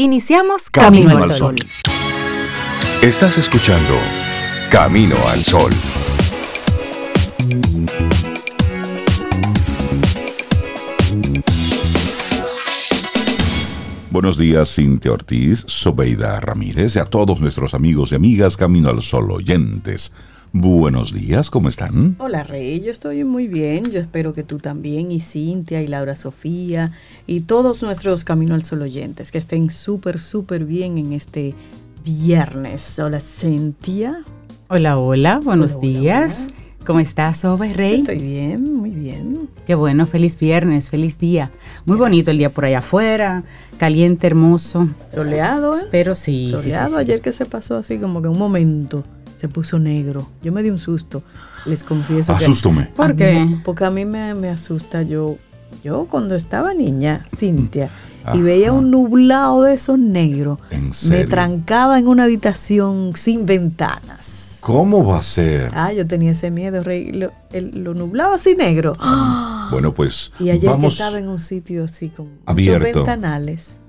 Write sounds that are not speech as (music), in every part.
Iniciamos Camino, al Sol. Estás escuchando Camino al Sol. Buenos días, Cintia Ortiz, Sobeida Ramírez y a todos nuestros amigos y amigas Camino al Sol oyentes. Buenos días, ¿cómo están? Hola Rey, yo estoy muy bien, yo espero que tú también y Cintia y Laura Sofía y todos nuestros Camino al Sol oyentes que estén súper, súper bien en este viernes. Hola Cintia. Hola, hola, buenos días. ¿Cómo estás, Sobe Rey? Estoy bien, muy bien. Qué bueno, feliz viernes, feliz día. Muy bonito el día por allá afuera, caliente, hermoso. Soleado, ¿eh? Pero sí. Soleado ayer que se pasó así como que un momento se puso negro. Yo me di un susto, les confieso. Asústome. ¿Por qué? Porque a mí me, me, asusta. Yo, yo cuando estaba niña, Cintia, y veía un nublado de esos negros, me trancaba en una habitación sin ventanas. ¿Cómo va a ser? Ah, yo tenía ese miedo, Rey. Lo, lo nublado así negro. Bueno, pues. (gasps) Y ayer que estaba en un sitio así con abierto. muchos ventanales.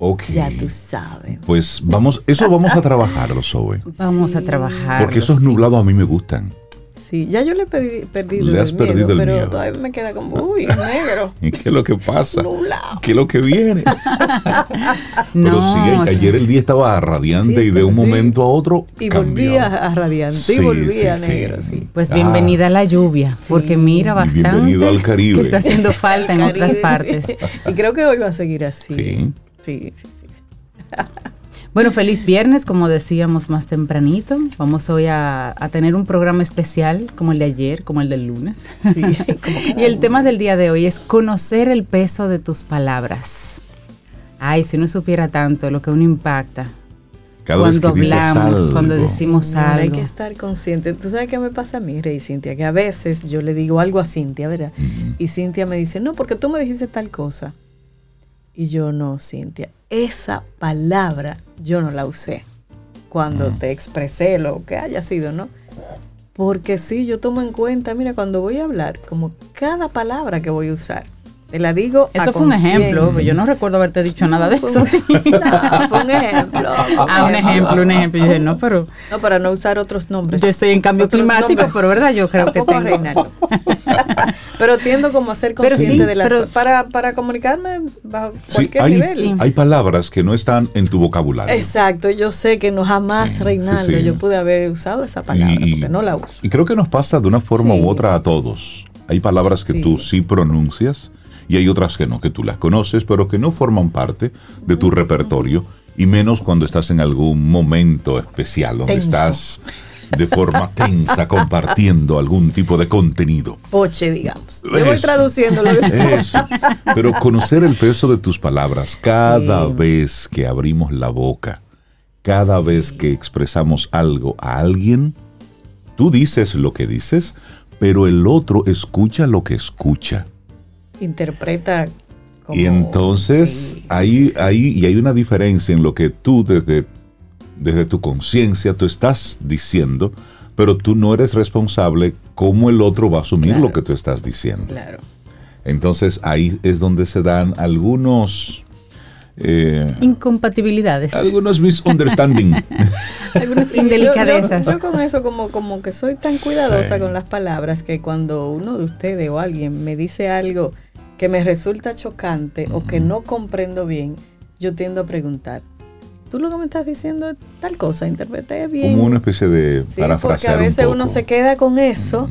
Okay. Ya tú sabes. Pues vamos, eso vamos a trabajarlo, Zoe. Vamos a trabajar. Porque esos nublados a mí me gustan. Sí, ya yo le he perdido le has el perdido miedo, el pero miedo. todavía me queda como, uy, negro. (laughs) ¿Y qué es lo que pasa? Nublado. ¿Qué es lo que viene? (laughs) no, pero sí, ayer el día estaba radiante Sí, y de un sí. momento a otro Y cambió. volvía a radiante Sí, y volvía sí, a sí. negro, sí. Pues Ah. bienvenida a la lluvia, porque mira Y bastante bienvenido al Caribe. que está haciendo falta en (laughs) Caribe, otras sí. partes. Y creo que hoy va a seguir así. Sí. Sí, sí, sí. (laughs) Bueno, feliz viernes, como decíamos más tempranito. Vamos hoy a, a tener un programa especial como el de ayer, como el del lunes. Sí, (laughs) y el uno. tema del día de hoy es conocer el peso de tus palabras. Ay, si no supiera tanto lo que uno impacta. Cada vez cuando que hablamos, algo, cuando decimos algo. Hay que estar consciente. ¿Tú sabes qué me pasa a mí, Rey Cintia? Que a veces yo le digo algo a Cintia, ¿verdad? Y Cintia me dice, no, porque tú me dijiste tal cosa. Y yo no, Cintia. Esa palabra yo no la usé cuando te expresé lo que haya sido, ¿no? Porque sí, yo tomo en cuenta, mira, cuando voy a hablar, como cada palabra que voy a usar, te la digo a Eso fue un ejemplo, yo no recuerdo haberte dicho nada de Fue eso. un- (laughs) No, fue un ejemplo. ah, un ejemplo, un ejemplo. Yo dije, no, pero No, para no usar otros nombres. yo estoy en cambio Otros climático, nombres. pero verdad, yo creo que tengo. Reinaldo. (laughs) pero tiendo como a ser consciente sí, de las pero- para, para comunicarme bajo Sí, cualquier hay, nivel. sí. hay palabras que no están en tu vocabulario. Exacto, yo sé que no jamás, Sí, Reinaldo, sí, sí. yo pude haber usado esa palabra, Y- porque no la uso. Y creo que nos pasa de una forma Sí. u otra a todos. Hay palabras que Sí. tú sí pronuncias y hay otras que no, que tú las conoces, pero que no forman parte de tu repertorio, y menos cuando estás en algún momento especial, donde Tenso. estás de forma tensa compartiendo algún tipo de contenido. Poche, digamos. Yo voy Eso. traduciendo lo que Eso. Pero conocer el peso de tus palabras cada Sí. vez que abrimos la boca, cada vez que expresamos algo a alguien, tú dices lo que dices, pero el otro escucha lo que escucha. Interpreta como... y entonces Sí, sí, ahí, sí, sí. ahí, y hay una diferencia en lo que tú desde, desde tu conciencia tú estás diciendo, pero tú no eres responsable cómo el otro va a asumir Claro. lo que tú estás diciendo. Claro. Entonces ahí es donde se dan algunos eh, Incompatibilidades, algunos misunderstanding. (laughs) (laughs) algunas yo- indelicadezas. Yo, yo con eso como, como que soy tan cuidadosa Sí. con las palabras que cuando uno de ustedes o alguien me dice algo que me resulta chocante o que no comprendo bien, yo tiendo a preguntar, ¿tú lo que me estás diciendo es tal cosa? ¿Interpreté bien? como una especie de Sí, porque a veces un uno se queda con eso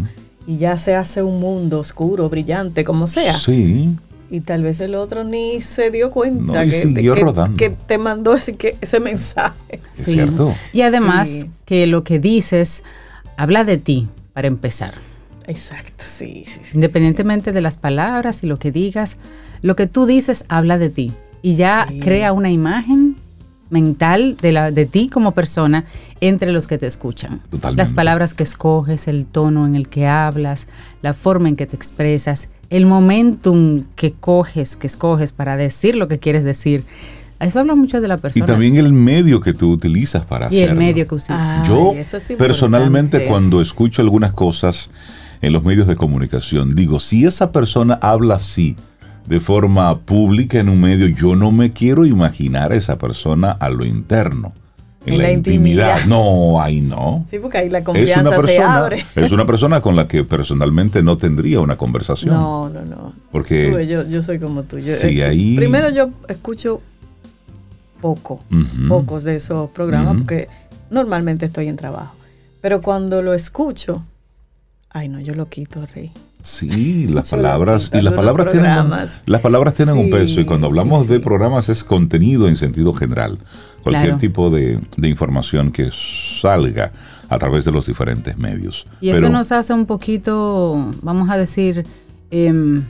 y ya se hace un mundo oscuro, brillante, como sea. Sí, Y tal vez el otro ni se dio cuenta No, y que, siguió que- rodando. que te mandó ese, que, ese mensaje. es cierto. Y además Sí. que lo que dices habla de ti, para empezar. Exacto, sí, sí, sí. Independientemente de las palabras y lo que digas, lo que tú dices habla de ti. Y ya Sí. crea una imagen mental de, la, de ti como persona entre los que te escuchan. Totalmente. Las palabras que escoges, el tono en el que hablas, la forma en que te expresas, el momentum que coges, que escoges para decir lo que quieres decir. Eso habla mucho de la Y persona. también el medio que tú utilizas para Y el hacerlo. medio que usas. Yo eso es personalmente cuando escucho algunas cosas en los medios de comunicación, digo, si esa persona habla así, de forma pública en un medio, yo no me quiero imaginar a esa persona a lo interno. En, la, intimidad. No, ahí no. Sí, porque ahí la confianza se abre. (laughs) Es una persona con la que personalmente no tendría una conversación. No, no, no. Porque yo, yo soy como tú. Yo, Sí, ahí- Primero yo escucho poco, pocos de esos programas porque normalmente estoy en trabajo. Pero cuando lo escucho, ay no, yo lo quito, Rey. Sí, las (laughs) palabras y las palabras tienen las palabras tienen un Sí, peso y cuando hablamos sí, de sí. programas es contenido en sentido general. Cualquier Claro. tipo de, de información que salga a través de los diferentes medios. Y eso nos hace un poquito, vamos a decir, em,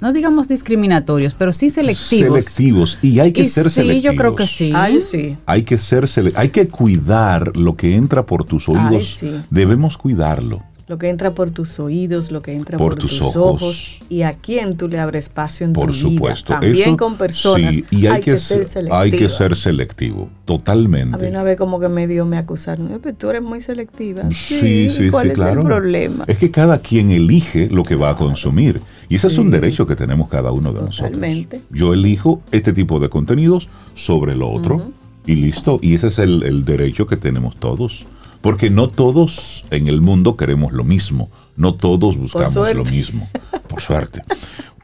no digamos discriminatorios, pero sí selectivos. selectivos y hay que Y ser sí, selectivos. yo creo que sí. Ay, sí. Hay que ser sele- hay que cuidar lo que entra por tus Ay, oídos. sí. Debemos cuidarlo. Lo que entra por tus oídos, lo que entra Por por, tus tus, ojos. ojos. y a quién tú le abres espacio en Por tu supuesto. vida. También Eso, con personas. sí, y hay, que, ser ser, selectivo. hay que ser selectivo. A mí Totalmente. una vez como que medio me acusaron, "Eh, pero tú eres muy selectiva. Sí, sí, ¿Cuál sí, es claro. el problema? Es que cada quien elige lo que va a consumir. Y ese es un derecho que tenemos cada uno de Totalmente. nosotros. Yo elijo este tipo de contenidos sobre lo otro y listo. Y ese es el, el derecho que tenemos todos. Porque no todos en el mundo queremos lo mismo. No todos buscamos lo mismo. Por suerte.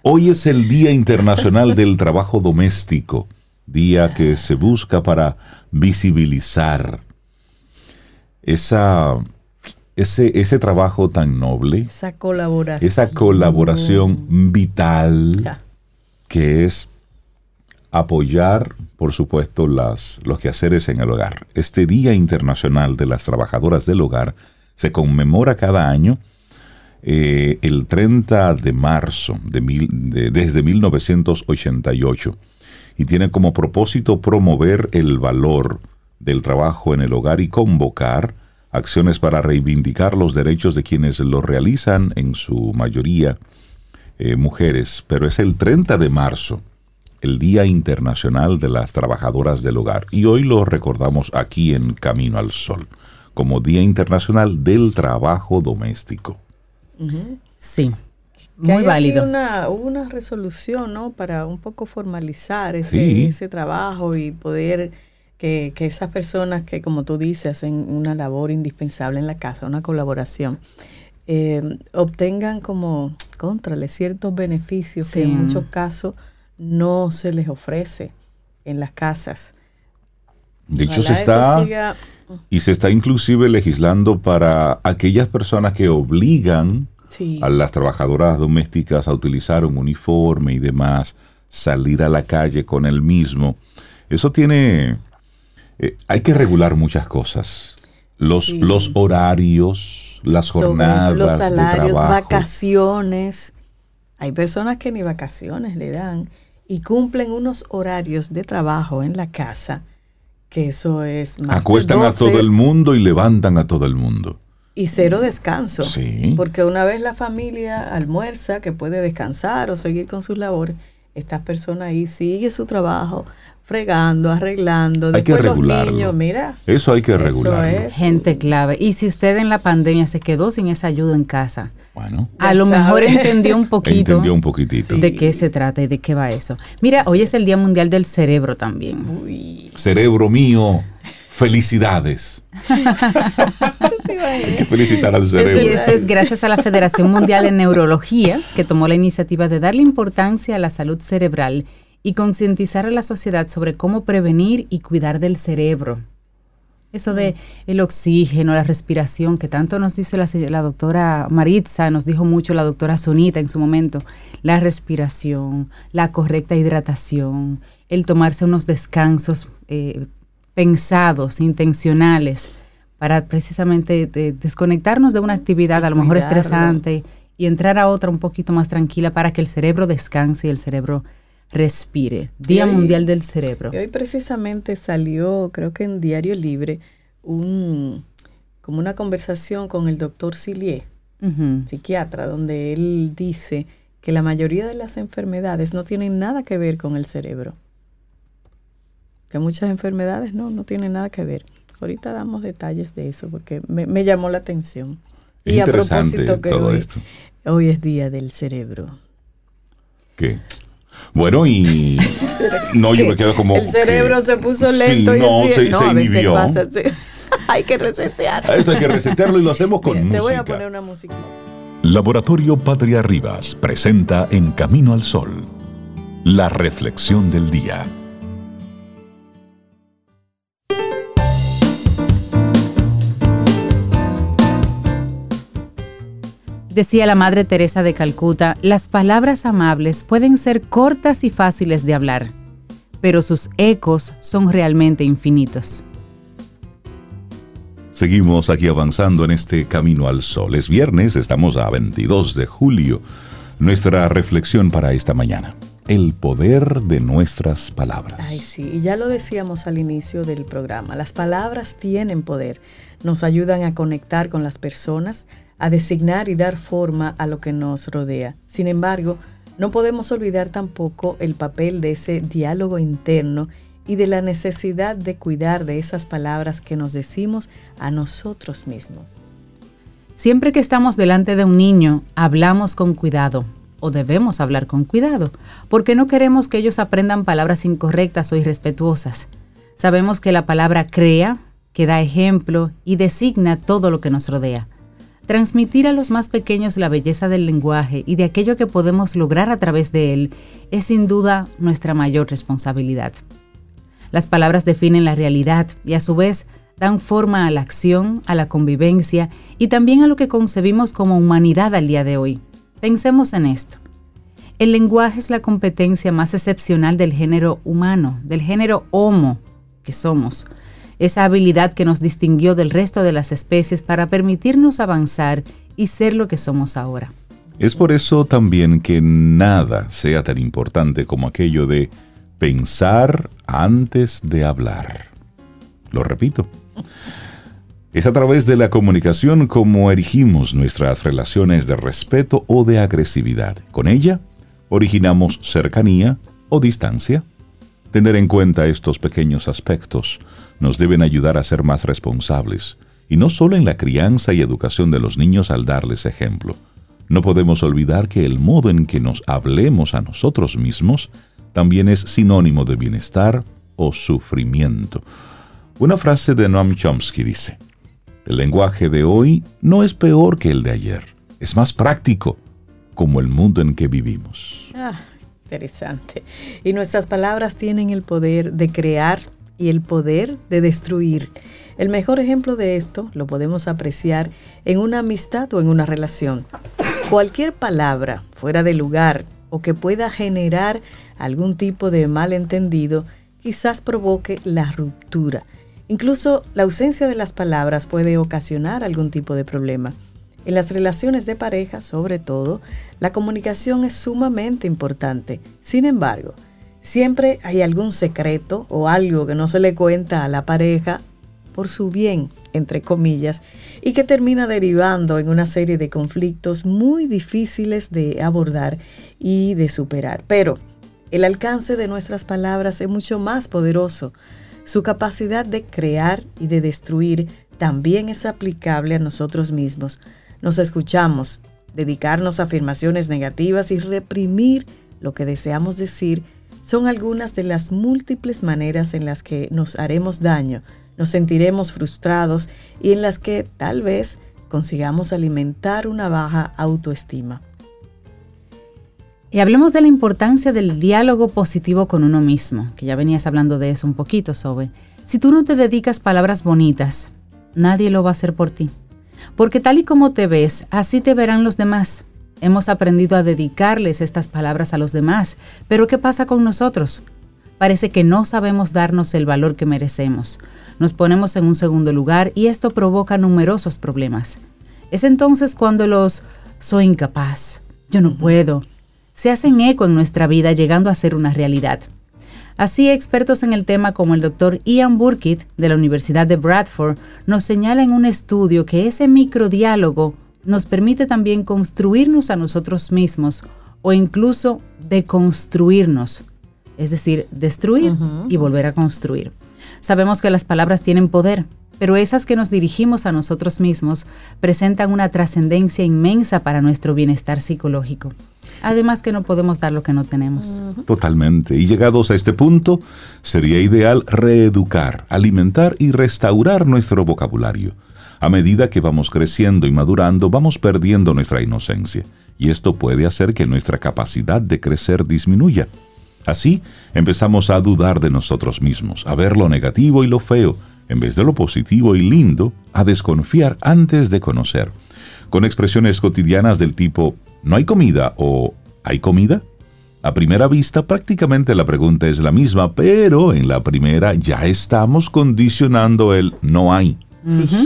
Hoy es el Día Internacional del Trabajo Doméstico. Día que se busca para visibilizar esa, ese, ese trabajo tan noble, Esa colaboración. esa colaboración vital que es apoyar, por supuesto, las, los quehaceres en el hogar. Este Día Internacional de las Trabajadoras del Hogar se conmemora cada año eh, el 30 de marzo de mil- de- desde 1988 y tiene como propósito promover el valor del trabajo en el hogar y convocar acciones para reivindicar los derechos de quienes lo realizan, en su mayoría eh, mujeres, pero es el 30 de marzo, el Día Internacional de las Trabajadoras del Hogar, y hoy lo recordamos aquí en Camino al Sol, como Día Internacional del Trabajo Doméstico. Sí, Que muy hay aquí válido. Una, hubo una resolución, ¿no? Para un poco formalizar ese, Sí. ese trabajo y poder que, que esas personas que, como tú dices, hacen una labor indispensable en la casa, una colaboración, eh, obtengan como, contrale, ciertos beneficios que en muchos casos no se les ofrece en las casas. De hecho, se está, siga- y se está inclusive legislando para aquellas personas que obligan sí, a las trabajadoras domésticas a utilizar un uniforme y demás, salir a la calle con el mismo. Eso tiene... eh, hay que regular muchas cosas. Los, Sí. los horarios, las sobre jornadas los de salarios, trabajo. vacaciones. Hay personas que ni vacaciones le dan y cumplen unos horarios de trabajo en la casa que eso es más de Acuestan a 12 todo el mundo y levantan a todo el mundo. y cero descanso. Sí. Porque una vez la familia almuerza, que puede descansar o seguir con sus labores, esta persona ahí sigue su trabajo fregando, arreglando. Hay que Después los regularlo. niños, mira, Eso hay que eso regularlo. es. Gente clave. Y si usted en la pandemia se quedó sin esa ayuda en casa, Bueno, a lo mejor entendió un (laughs) poquito entendió un poquitito. de qué se trata y de qué va eso. Mira, hoy es el Día Mundial del Cerebro también. Uy, Cerebro mío, felicidades. (laughs) Hay que felicitar al Y cerebro. esto es gracias a la Federación Mundial de Neurología, que tomó la iniciativa de darle importancia a la salud cerebral y concientizar a la sociedad sobre cómo prevenir y cuidar del cerebro. Eso de el oxígeno, la respiración, que tanto nos dice la doctora Maritza, nos dijo mucho la doctora Sonita en su momento, la respiración, la correcta hidratación, el tomarse unos descansos eh, pensados, intencionales, para precisamente de- desconectarnos de una actividad a lo mejor cuidarlo. estresante y entrar a otra un poquito más tranquila para que el cerebro descanse y el cerebro respire. Día hoy- Mundial del Cerebro. Y hoy precisamente salió, creo que en Diario Libre, un, como una conversación con el doctor Cillier, Ujú. psiquiatra, donde él dice que la mayoría de las enfermedades no tienen nada que ver con el cerebro. Que muchas enfermedades no, no tienen nada que ver. Ahorita damos detalles de eso porque me, me llamó la atención. Es y a propósito que todo hoy, esto. hoy es Día del Cerebro. ¿Qué? Bueno, y no, yo me quedo como... (laughs) El cerebro se puso lento y no, se, no, inhibió. (laughs) hay que resetear. Esto hay que resetearlo y lo hacemos con música. Te voy a poner una música. Laboratorio Patria Rivas presenta En Camino al Sol, la reflexión del día. Decía la Madre Teresa de Calcuta, las palabras amables pueden ser cortas y fáciles de hablar, pero sus ecos son realmente infinitos. Seguimos aquí avanzando en este camino al sol. Es viernes, estamos a 22 de julio. Nuestra reflexión para esta mañana. El poder de nuestras palabras. Ay, sí, y ya lo decíamos al inicio del programa. Las palabras tienen poder. Nos ayudan a conectar con las personas, a designar y dar forma a lo que nos rodea. Sin embargo, no podemos olvidar tampoco el papel de ese diálogo interno y de la necesidad de cuidar de esas palabras que nos decimos a nosotros mismos. Siempre que estamos delante de un niño, hablamos con cuidado, o debemos hablar con cuidado, porque no queremos que ellos aprendan palabras incorrectas o irrespetuosas. Sabemos que la palabra crea, que da ejemplo y designa todo lo que nos rodea. Transmitir a los más pequeños la belleza del lenguaje y de aquello que podemos lograr a través de él es sin duda nuestra mayor responsabilidad. Las palabras definen la realidad y a su vez dan forma a la acción, a la convivencia y también a lo que concebimos como humanidad al día de hoy. Pensemos en esto. El lenguaje es la competencia más excepcional del género humano, del género homo que somos esa habilidad que nos distinguió del resto de las especies para permitirnos avanzar y ser lo que somos ahora. Es por eso también que nada sea tan importante como aquello de pensar antes de hablar. Lo repito. Es a través de la comunicación como erigimos nuestras relaciones de respeto o de agresividad. Con ella originamos cercanía o distancia. Tener en cuenta estos pequeños aspectos nos deben ayudar a ser más responsables, y no solo en la crianza y educación de los niños al darles ejemplo. No podemos olvidar que el modo en que nos hablemos a nosotros mismos también es sinónimo de bienestar o sufrimiento. Una frase de Noam Chomsky dice, el lenguaje de hoy no es peor que el de ayer, es más práctico, como el mundo en que vivimos. Ah, interesante. Y nuestras palabras tienen el poder de crear y el poder de destruir. El mejor ejemplo de esto lo podemos apreciar en una amistad o en una relación. Cualquier palabra fuera de lugar o que pueda generar algún tipo de malentendido quizás provoque la ruptura. Incluso la ausencia de las palabras puede ocasionar algún tipo de problema. En las relaciones de pareja, sobre todo, la comunicación es sumamente importante. Sin embargo, Siempre hay algún secreto o algo que no se le cuenta a la pareja por su bien, entre comillas, y que termina derivando en una serie de conflictos muy difíciles de abordar y de superar. Pero el alcance de nuestras palabras es mucho más poderoso. Su capacidad de crear y de destruir también es aplicable a nosotros mismos. Nos escuchamos, dedicarnos a afirmaciones negativas y reprimir lo que deseamos decir son algunas de las múltiples maneras en las que nos haremos daño, nos sentiremos frustrados y en las que tal vez consigamos alimentar una baja autoestima. Y hablemos de la importancia del diálogo positivo con uno mismo, que ya venías hablando de eso un poquito, Sobe. Si tú no te dedicas palabras bonitas, nadie lo va a hacer por ti. Porque tal y como te ves, así te verán los demás. Hemos aprendido a dedicarles estas palabras a los demás, pero ¿qué pasa con nosotros? Parece que no sabemos darnos el valor que merecemos. Nos ponemos en un segundo lugar y esto provoca numerosos problemas. Es entonces cuando los soy incapaz, yo no puedo, se hacen eco en nuestra vida llegando a ser una realidad. Así, expertos en el tema como el doctor Ian Burkitt de la Universidad de Bradford nos señala en un estudio que ese microdiálogo nos permite también construirnos a nosotros mismos o incluso deconstruirnos, es decir, destruir y volver a construir. Sabemos que las palabras tienen poder, pero esas que nos dirigimos a nosotros mismos presentan una trascendencia inmensa para nuestro bienestar psicológico. Además que no podemos dar lo que no tenemos. Totalmente. Y llegados a este punto, sería ideal reeducar, alimentar y restaurar nuestro vocabulario. A medida que vamos creciendo y madurando, vamos perdiendo nuestra inocencia. Y esto puede hacer que nuestra capacidad de crecer disminuya. Así, empezamos a dudar de nosotros mismos, a ver lo negativo y lo feo, en vez de lo positivo y lindo, a desconfiar antes de conocer. Con expresiones cotidianas del tipo ¿no hay comida? o ¿hay comida? A primera vista prácticamente la pregunta es la misma, pero en la primera ya estamos condicionando el no hay.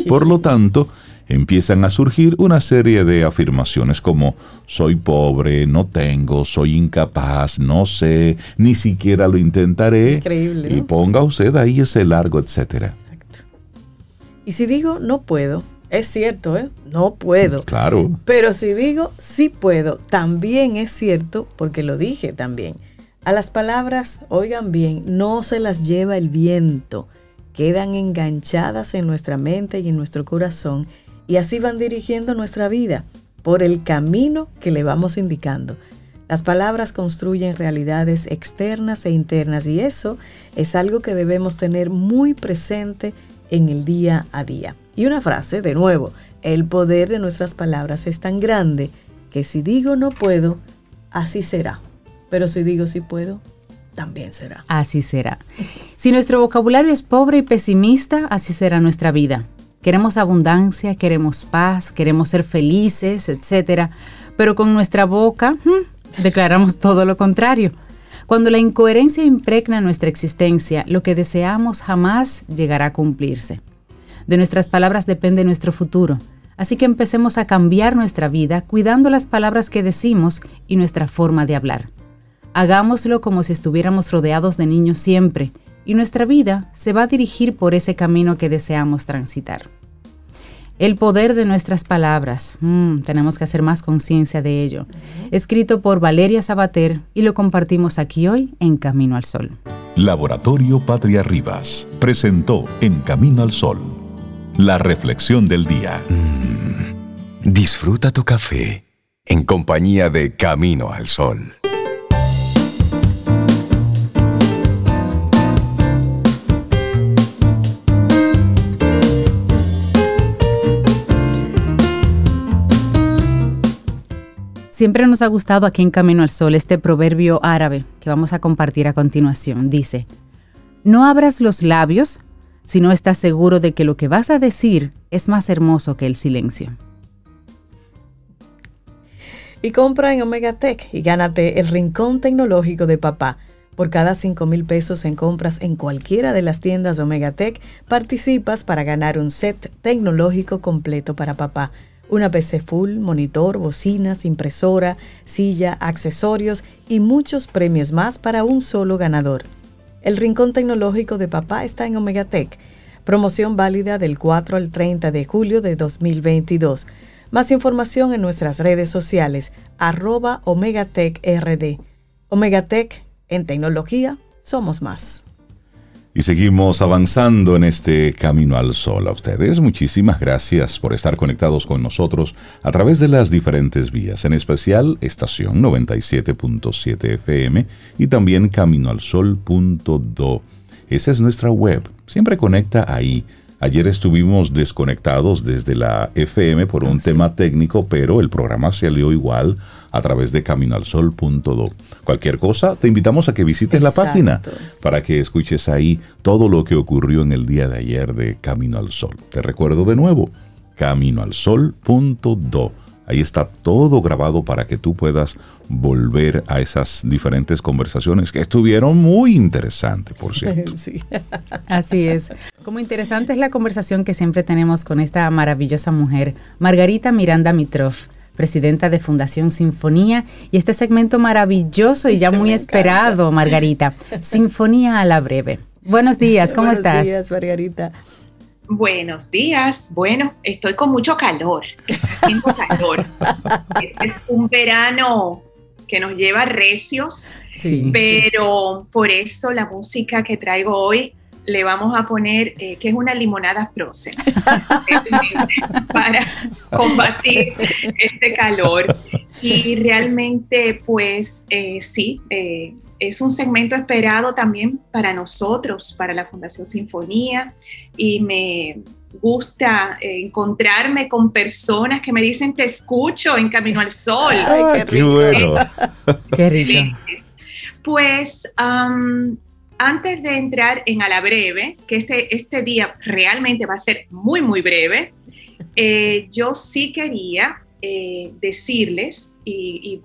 Por lo tanto, empiezan a surgir una serie de afirmaciones como soy pobre, no tengo, soy incapaz, no sé, ni siquiera lo intentaré. Increíble. Y ponga usted ahí ese largo, etcétera. Y si digo no puedo, es cierto, ¿eh? No puedo. Claro. Pero si digo sí puedo, también es cierto porque lo dije también. A las palabras, oigan bien, no se las lleva el viento, quedan enganchadas en nuestra mente y en nuestro corazón y así van dirigiendo nuestra vida por el camino que le vamos indicando. Las palabras construyen realidades externas e internas y eso es algo que debemos tener muy presente en el día a día. Y una frase, de nuevo, el poder de nuestras palabras es tan grande que si digo no puedo, así será. Pero si digo sí puedo, también será. Así será. Si nuestro vocabulario es pobre y pesimista, así será nuestra vida. Queremos abundancia, queremos paz, queremos ser felices, etc. Pero con nuestra boca hmm, declaramos todo lo contrario. Cuando la incoherencia impregna nuestra existencia, lo que deseamos jamás llegará a cumplirse. De nuestras palabras depende nuestro futuro, así que empecemos a cambiar nuestra vida cuidando las palabras que decimos y nuestra forma de hablar. Hagámoslo como si estuviéramos rodeados de niños siempre, y nuestra vida se va a dirigir por ese camino que deseamos transitar. El poder de nuestras palabras. Mm, tenemos que hacer más conciencia de ello. Escrito por Valeria Sabater y lo compartimos aquí hoy en Camino al Sol. Laboratorio Patria Rivas presentó En Camino al Sol la reflexión del día. Mm, disfruta tu café en compañía de Camino al Sol. Siempre nos ha gustado aquí en Camino al Sol este proverbio árabe que vamos a compartir a continuación. Dice, no abras los labios si no estás seguro de que lo que vas a decir es más hermoso que el silencio. Y compra en Omega Tech y gánate el rincón tecnológico de papá. Por cada 5 mil pesos en compras en cualquiera de las tiendas de Omega Tech, participas para ganar un set tecnológico completo para papá una PC full, monitor, bocinas, impresora, silla, accesorios y muchos premios más para un solo ganador. El Rincón Tecnológico de Papá está en Omegatech. Promoción válida del 4 al 30 de julio de 2022. Más información en nuestras redes sociales, arroba OmegatechRD. Omegatech, en tecnología, somos más. Y seguimos avanzando en este camino al sol. A ustedes muchísimas gracias por estar conectados con nosotros a través de las diferentes vías, en especial estación 97.7 FM y también caminoalsol.do. Esa es nuestra web. Siempre conecta ahí Ayer estuvimos desconectados desde la FM por un tema técnico, pero el programa salió igual a través de caminoalsol.do. Cualquier cosa, te invitamos a que visites la página para que escuches ahí todo lo que ocurrió en el día de ayer de Camino al Sol. Te recuerdo de nuevo, caminoalsol.do Ahí está todo grabado para que tú puedas volver a esas diferentes conversaciones que estuvieron muy interesantes, por cierto. (laughs) Así es. Como interesante es la conversación que siempre tenemos con esta maravillosa mujer, Margarita Miranda Mitrov presidenta de Fundación Sinfonía, y este segmento maravilloso y ya muy esperado, Margarita, (laughs) Sinfonía a la breve. Buenos días, ¿cómo estás? Buenos días, Margarita. Buenos días. Bueno, estoy con mucho calor. Está haciendo calor. (laughs) Este es un verano que nos lleva recios, pero por eso la música que traigo hoy le vamos a poner eh, que es una limonada frozen (laughs) para combatir este calor. Y realmente, pues eh, sí, eh, es un segmento esperado también para nosotros, para la Fundación Sinfonía, y me gusta encontrarme con personas que me dicen te escucho en Camino al Sol. Ay, qué, bueno. qué rico. Pues antes de entrar en a la breve, que este, este día realmente va a ser muy, muy breve, eh, yo sí quería eh, decirles y,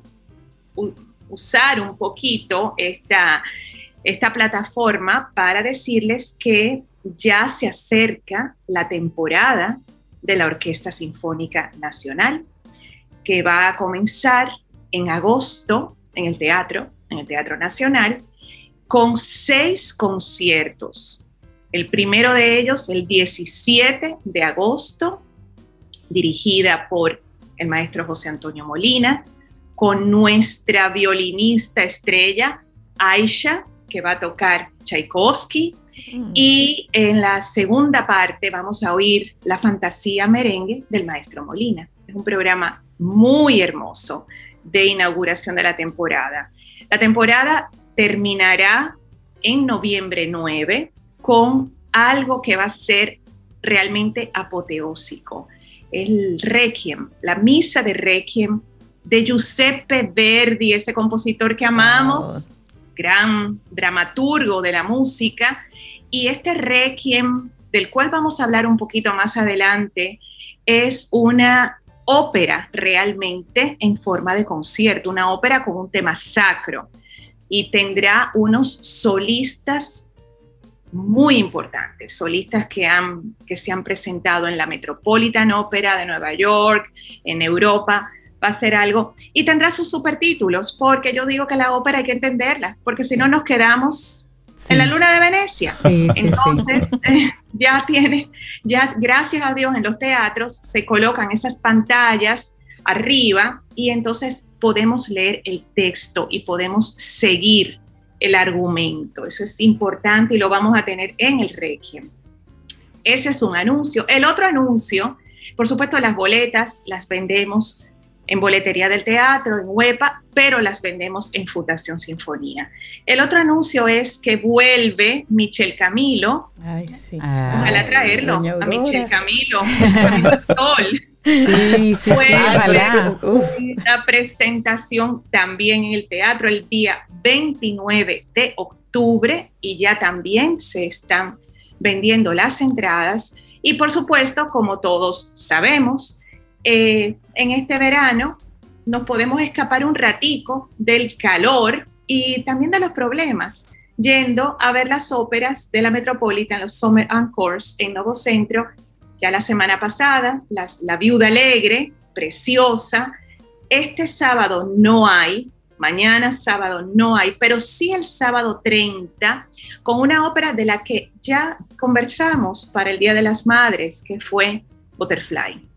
usar un poquito esta, esta plataforma para decirles que ya se acerca la temporada de la Orquesta Sinfónica Nacional, que va a comenzar en agosto en el teatro, en el Teatro Nacional, con seis conciertos. El primero de ellos, el 17 de agosto, dirigida por el maestro José Antonio Molina, con nuestra violinista estrella, Aisha, que va a tocar Tchaikovsky. Mm. Y en la segunda parte vamos a oír la fantasía merengue del maestro Molina. Es un programa muy hermoso de inauguración de la temporada. La temporada terminará en noviembre 9 con algo que va a ser realmente apoteósico. El Requiem, la misa de Requiem de Giuseppe Verdi, ese compositor que amamos, gran dramaturgo de la música. Y este Requiem, del cual vamos a hablar un poquito más adelante, es una ópera realmente en forma de concierto, una ópera con un tema sacro y tendrá unos solistas muy importantes, solistas que, han, que se han presentado en la Metropolitan Opera de Nueva York, en Europa, va a ser algo, y tendrá sus supertítulos, porque yo digo que la ópera hay que entenderla, porque si no nos quedamos en la luna de Venecia. Entonces, (laughs) ya tiene, ya gracias a Dios en los teatros se colocan esas pantallas arriba y entonces podemos leer el texto y podemos seguir el argumento. Eso es importante y lo vamos a tener en el Requiem. Ese es un anuncio. El otro anuncio, por supuesto, las boletas las vendemos en Boletería del Teatro, en Huepa, pero las vendemos en Fundación Sinfonía. El otro anuncio es que vuelve Michel Camilo. Ay, sí. Ojalá traerlo a Michel Camilo. Sol. Sí, sí, La presentación también en el teatro el día 29 de octubre y ya también se están vendiendo las entradas. Y por supuesto, como todos sabemos, eh, en este verano nos podemos escapar un ratico del calor y también de los problemas, yendo a ver las óperas de la Metropolitan, los Summer Encores en Nuevo Centro ya la semana pasada, La Viuda Alegre, preciosa. Este sábado no hay, mañana sábado no hay, pero sí el sábado 30 con una ópera de la que ya conversamos para el Día de las Madres, que fue Butterfly.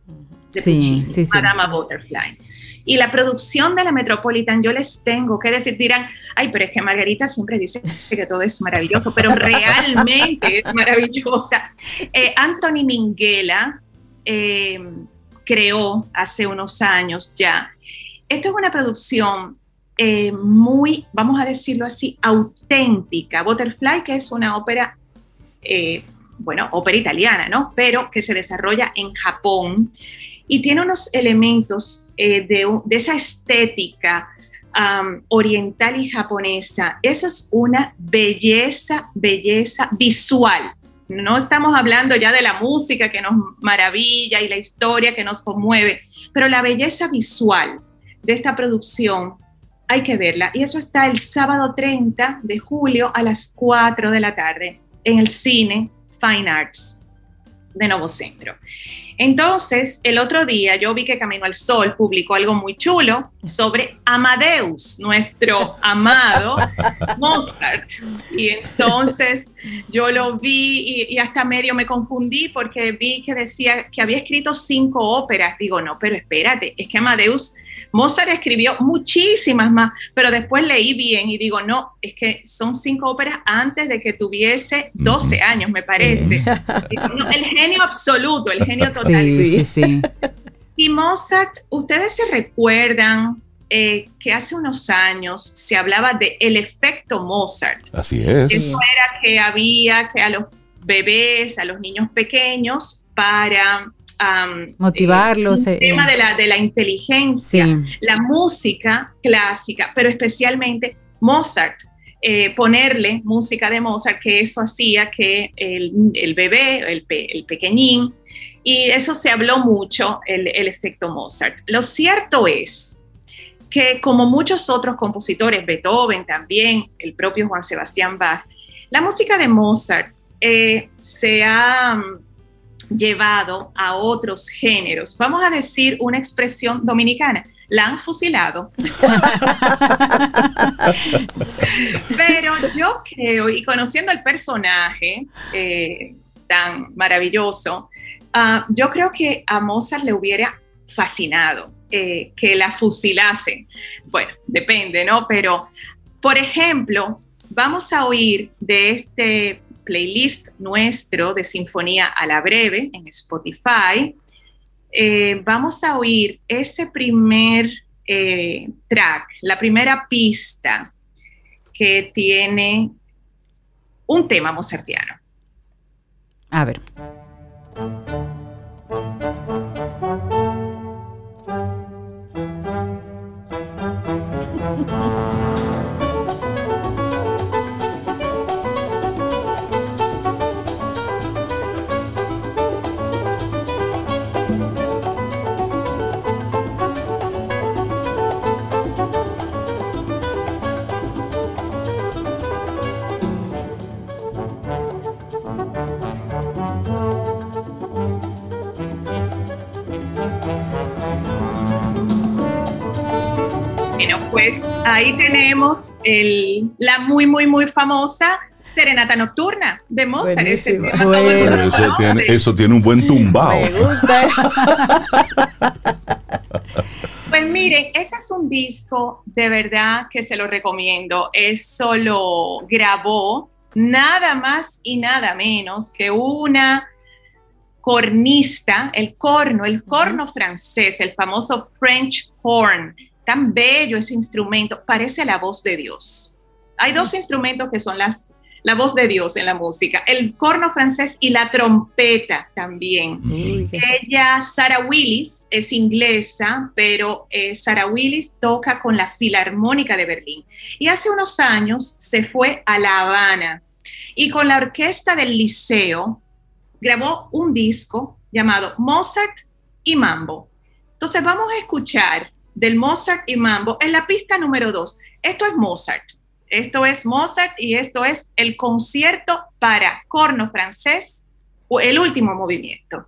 Sí, sí, sí, Madama Butterfly. Y la producción de la Metropolitan, yo les tengo que decir, dirán, ay, pero es que Margarita siempre dice que todo es maravilloso, pero realmente es maravillosa. Eh, Anthony Minghella eh, creó hace unos años ya. Esto es una producción eh, muy, vamos a decirlo así, auténtica. Butterfly, que es una ópera, bueno, ópera italiana, ¿no? Pero que se desarrolla en Japón y tiene unos elementos eh, de, esa estética oriental y japonesa. Eso es una belleza, belleza visual. No estamos hablando ya de la música que nos maravilla y la historia que nos conmueve, pero la belleza visual de esta producción hay que verla. Y eso está el sábado 30 de julio a las 4 de la tarde en el cine Fine Arts de Nuevo Centro. Entonces, el otro día yo vi que Camino al Sol publicó algo muy chulo sobre Amadeus, nuestro (laughs) amado Mozart. Y entonces yo lo vi y, hasta medio me confundí porque vi que decía que había escrito cinco óperas. Digo, no, pero espérate, es que Amadeus Mozart escribió muchísimas más, pero después leí bien y digo, no, es que son cinco óperas antes de que tuviese 12 años, me parece. el genio absoluto, el genio total. Sí, sí, sí. Y Mozart, ustedes se recuerdan eh, que hace unos años se hablaba de el efecto Mozart. Así es. Eso era que había que a los bebés, a los niños pequeños, para motivarlos. el eh, tema de la, de la inteligencia, la música clásica, pero especialmente Mozart. Eh, ponerle música de Mozart, que eso hacía que el, el bebé, el, el, pequeñín, y eso se habló mucho, el, el efecto Mozart. Lo cierto es que como muchos otros compositores, Beethoven también, el propio Juan Sebastián Bach, la música de Mozart eh, se ha llevado a otros géneros. Vamos a decir una expresión dominicana. La han fusilado. (laughs) Pero yo creo, y conociendo el personaje eh, tan maravilloso, ah, yo creo que a Mozart le hubiera fascinado eh, que la fusilasen. Bueno, depende, ¿no? Pero, por ejemplo, vamos a oír de este playlist nuestro de Sinfonía a la Breve en Spotify. Eh, vamos a oír ese primer eh, track, la primera pista que tiene un tema mozartiano. A ver. Pues ahí tenemos la muy, muy, muy famosa Serenata Nocturna de Mozart. eso, tiene, un buen tumbao. Me gusta. (laughs) pues miren, ese es un disco de verdad que se lo recomiendo. Eso lo grabó nada más y nada menos que una cornista, el corno, el corno francés, el famoso French horn tan bello ese instrumento, parece la voz de Dios. Hay dos instrumentos que son las, la voz de Dios en la música, el corno francés y la trompeta también. Ella, Sarah Willis, es inglesa, pero eh, Sarah Willis toca con la Filarmónica de Berlín. Y hace unos años se fue a La Habana y con la orquesta del Liceo grabó un disco llamado Mozart y Mambo. Entonces vamos a escuchar del Mozart y Mambo en la pista número 2. Esto es Mozart. Esto es Mozart y esto es el concierto para corno francés o el último movimiento.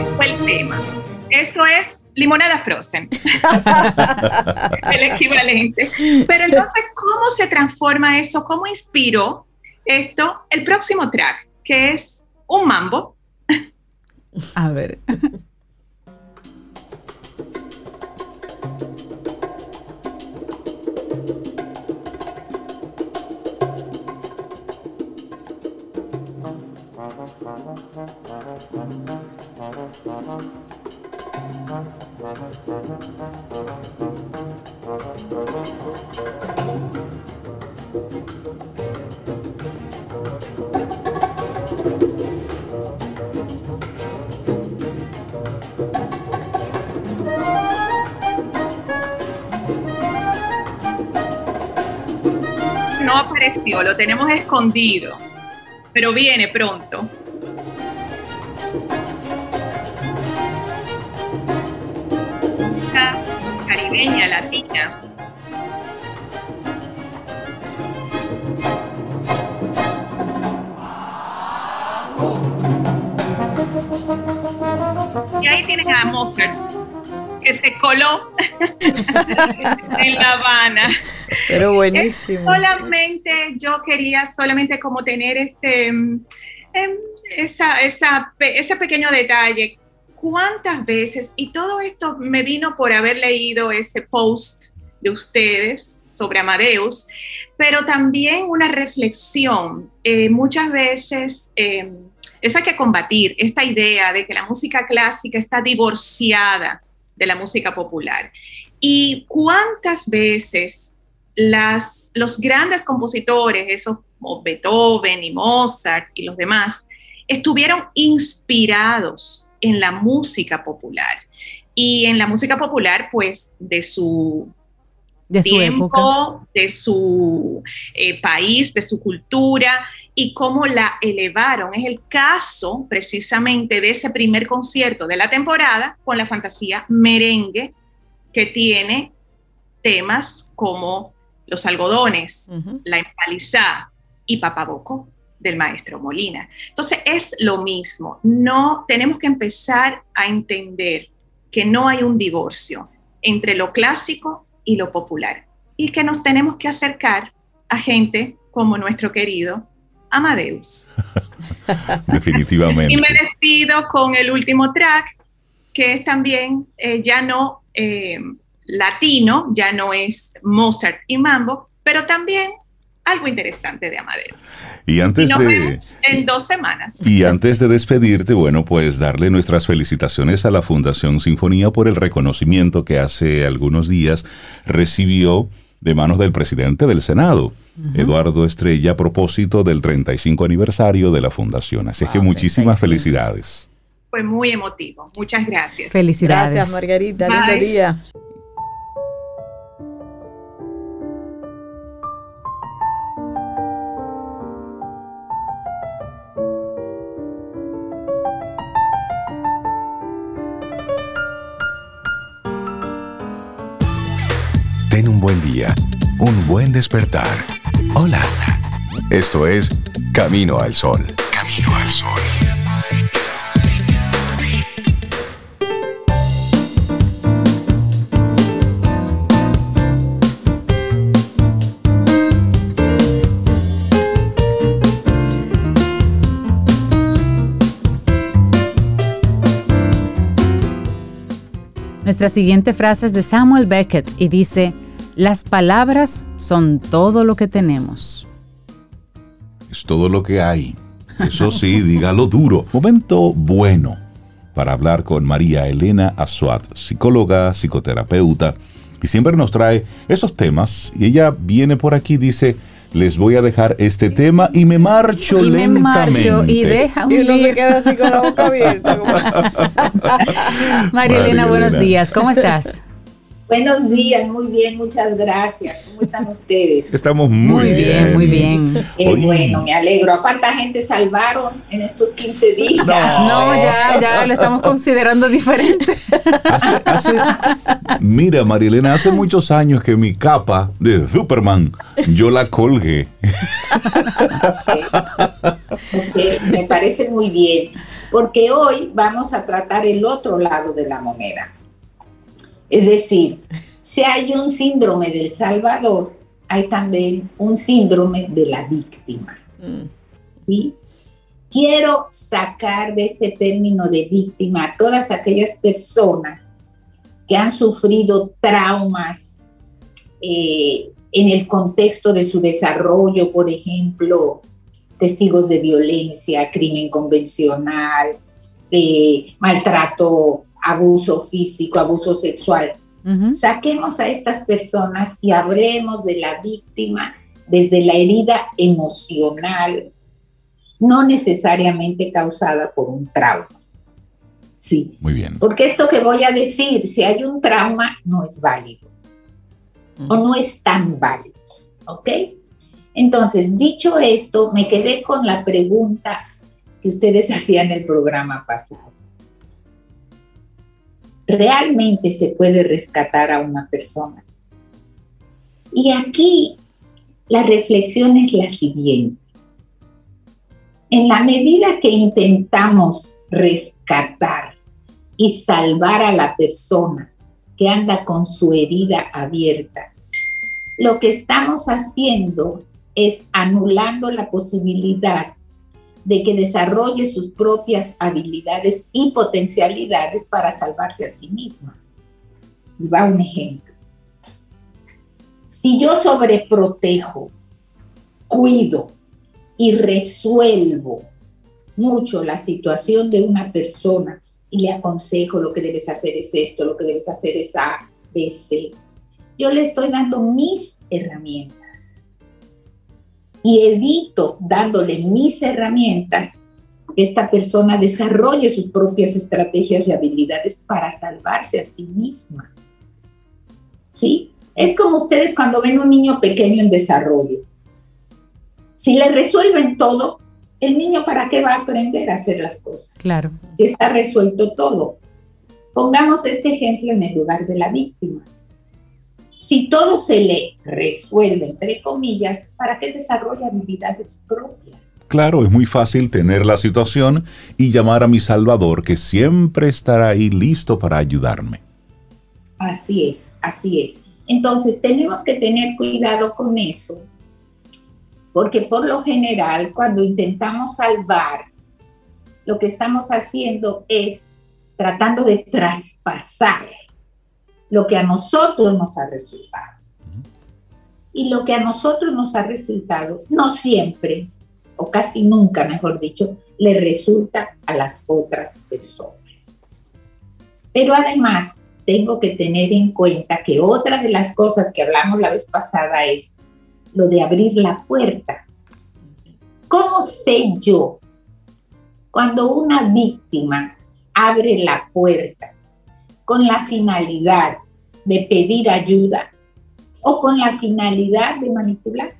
Ese fue el tema. Eso es limonada frozen. (laughs) el equivalente. Pero entonces, ¿cómo se transforma eso? ¿Cómo inspiró esto? El próximo track, que es un mambo. A ver. No apareció, lo tenemos escondido, pero viene pronto. Caribeña, latina. Y ahí tienen a Mozart, que se coló (laughs) en La Habana. Pero buenísimo. solamente yo quería solamente como tener ese, em, esa, esa, ese pequeño detalle. ¿Cuántas veces? Y todo esto me vino por haber leído ese post de ustedes sobre Amadeus, pero también una reflexión. Eh, muchas veces em, eso hay que combatir, esta idea de que la música clásica está divorciada de la música popular. Y cuántas veces las, los grandes compositores, esos como Beethoven y Mozart y los demás, estuvieron inspirados en la música popular. Y en la música popular, pues, de su de su tiempo, época. de su eh, país, de su cultura y cómo la elevaron. Es el caso precisamente de ese primer concierto de la temporada con la fantasía merengue que tiene temas como los algodones, la empalizada y papaboco del maestro Molina. Entonces es lo mismo, no tenemos que empezar a entender que no hay un divorcio entre lo clásico y lo popular y que nos tenemos que acercar a gente como nuestro querido Amadeus. (laughs) Definitivamente. Y me despido con el último track, que es también eh, ya no eh, latino, ya no es Mozart y Mambo, pero también algo interesante de Amadeus. Y Y antes nos de... vemos en dos semanas. Y antes de despedirte, bueno, pues darle nuestras felicitaciones a la Fundación Sinfonía por el reconocimiento que hace algunos días recibió de manos del presidente del Senado, Eduardo Estrella, a propósito del 35 aniversario de la Fundación. Así es que Wow, muchísimas 35. felicidades. Fue muy emotivo. Muchas gracias. Felicidades. Gracias, Margarita. Bye. Lindo día. Buen día, un buen despertar. Hola. Esto es Camino al Sol. Camino al Sol. Nuestra siguiente frase es de Samuel Beckett y dice, las palabras son todo lo que tenemos. Es todo lo que hay. (laughs) Eso sí, dígalo duro. Momento bueno para hablar con María Elena Azuat, psicóloga, psicoterapeuta, y siempre nos trae esos temas. Y ella viene por aquí y dice, les voy a dejar este tema y me marcho y me lentamente. marcho y deja un Y uno se queda así con la boca abierta. como- (laughs) María Elena, buenos días. ¿Cómo estás? Buenos días, muy bien, muchas gracias. ¿Cómo están (laughs) ustedes? Estamos muy, Muy bien, muy bien. Oye. bueno, me alegro. ¿A cuánta gente salvaron en estos 15 días? No, ya, ya lo estamos considerando diferente. Hace, hace- mira, Marilena, hace muchos años que mi capa de Superman, yo la colgué. Me parece muy bien, porque hoy vamos a tratar el otro lado de la moneda. Es decir, si hay un síndrome del Salvador, hay también un síndrome de la víctima. ¿sí? Quiero sacar de este término de víctima a todas aquellas personas que han sufrido traumas eh, en el contexto de su desarrollo, por ejemplo, testigos de violencia, crimen convencional, eh, maltrato, abuso físico, abuso sexual. Saquemos a estas personas y hablemos de la víctima desde la herida emocional, no necesariamente causada por un trauma. Sí, Muy bien. porque esto que voy a decir, si hay un trauma, no es válido o no es tan válido. ¿Ok? Entonces, dicho esto, me quedé con la pregunta que ustedes (laughs) hacían en el programa pasado. Realmente se puede rescatar a una persona. Y aquí la reflexión es la siguiente. En la medida que intentamos rescatar y salvar a la persona que anda con su herida abierta, lo que estamos haciendo es anulando la posibilidad de que desarrolle sus propias habilidades y potencialidades para salvarse a sí misma. Y va un ejemplo. Si yo sobreprotejo, cuido y resuelvo mucho la situación de una persona y le aconsejo lo que debes hacer es esto, lo que debes hacer es A, B, C, yo le estoy dando mis herramientas y evito dándole mis herramientas que esta persona desarrolle sus propias estrategias y habilidades para salvarse a sí misma. ¿Sí? Es como ustedes cuando ven un niño pequeño en desarrollo. Si le resuelven todo, el niño para qué va a aprender a hacer las cosas. Claro. Si está resuelto todo. Pongamos este ejemplo en el lugar de la víctima si todo se le resuelve, entre comillas, ¿para qué desarrolla habilidades propias? Claro, es muy fácil tener la situación y llamar a mi Salvador, que siempre estará ahí listo para ayudarme. Así es, así es. Entonces, tenemos que tener cuidado con eso, porque por lo general, cuando intentamos salvar, lo que estamos haciendo es tratando de traspasar lo que a nosotros nos ha resultado. Y lo que a nosotros nos ha resultado, no siempre, o casi nunca, mejor dicho, le resulta a las otras personas. Pero además, tengo que tener en cuenta que otra de las cosas que hablamos la vez pasada es lo de abrir la puerta. ¿Cómo sé yo cuando una víctima abre la puerta con la finalidad de pedir ayuda o con la finalidad de manipular.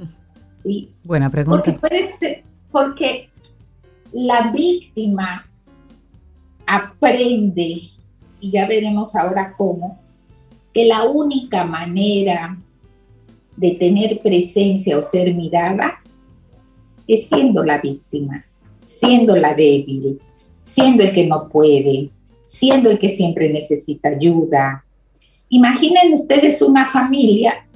(laughs) ¿Sí? Buena pregunta. Porque puede ser, porque la víctima aprende, y ya veremos ahora cómo, que la única manera de tener presencia o ser mirada es siendo la víctima, siendo la débil, siendo el que no puede, siendo el que siempre necesita ayuda. Imaginen ustedes una familia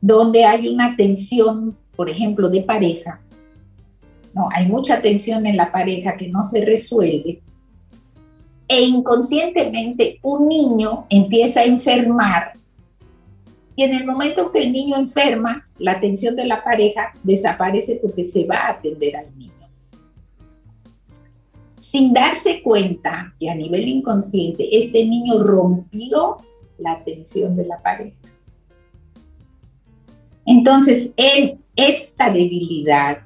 donde hay una tensión, por ejemplo, de pareja. No, hay mucha tensión en la pareja que no se resuelve. E inconscientemente un niño empieza a enfermar y en el momento que el niño enferma, la tensión de la pareja desaparece porque se va a atender al niño sin darse cuenta que a nivel inconsciente este niño rompió la atención de la pareja. Entonces, en esta debilidad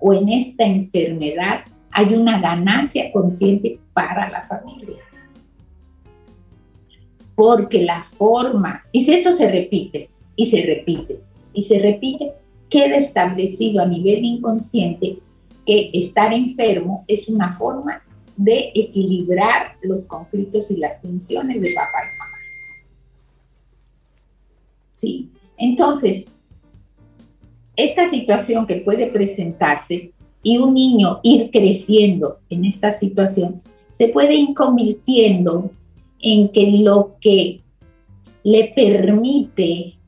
o en esta enfermedad hay una ganancia consciente para la familia. Porque la forma, y si esto se repite y se repite y se repite, queda establecido a nivel inconsciente que estar enfermo es una forma de equilibrar los conflictos y las tensiones de papá y mamá. ¿Sí? Entonces, esta situación que puede presentarse y un niño ir creciendo en esta situación, se puede ir convirtiendo en que lo que le permite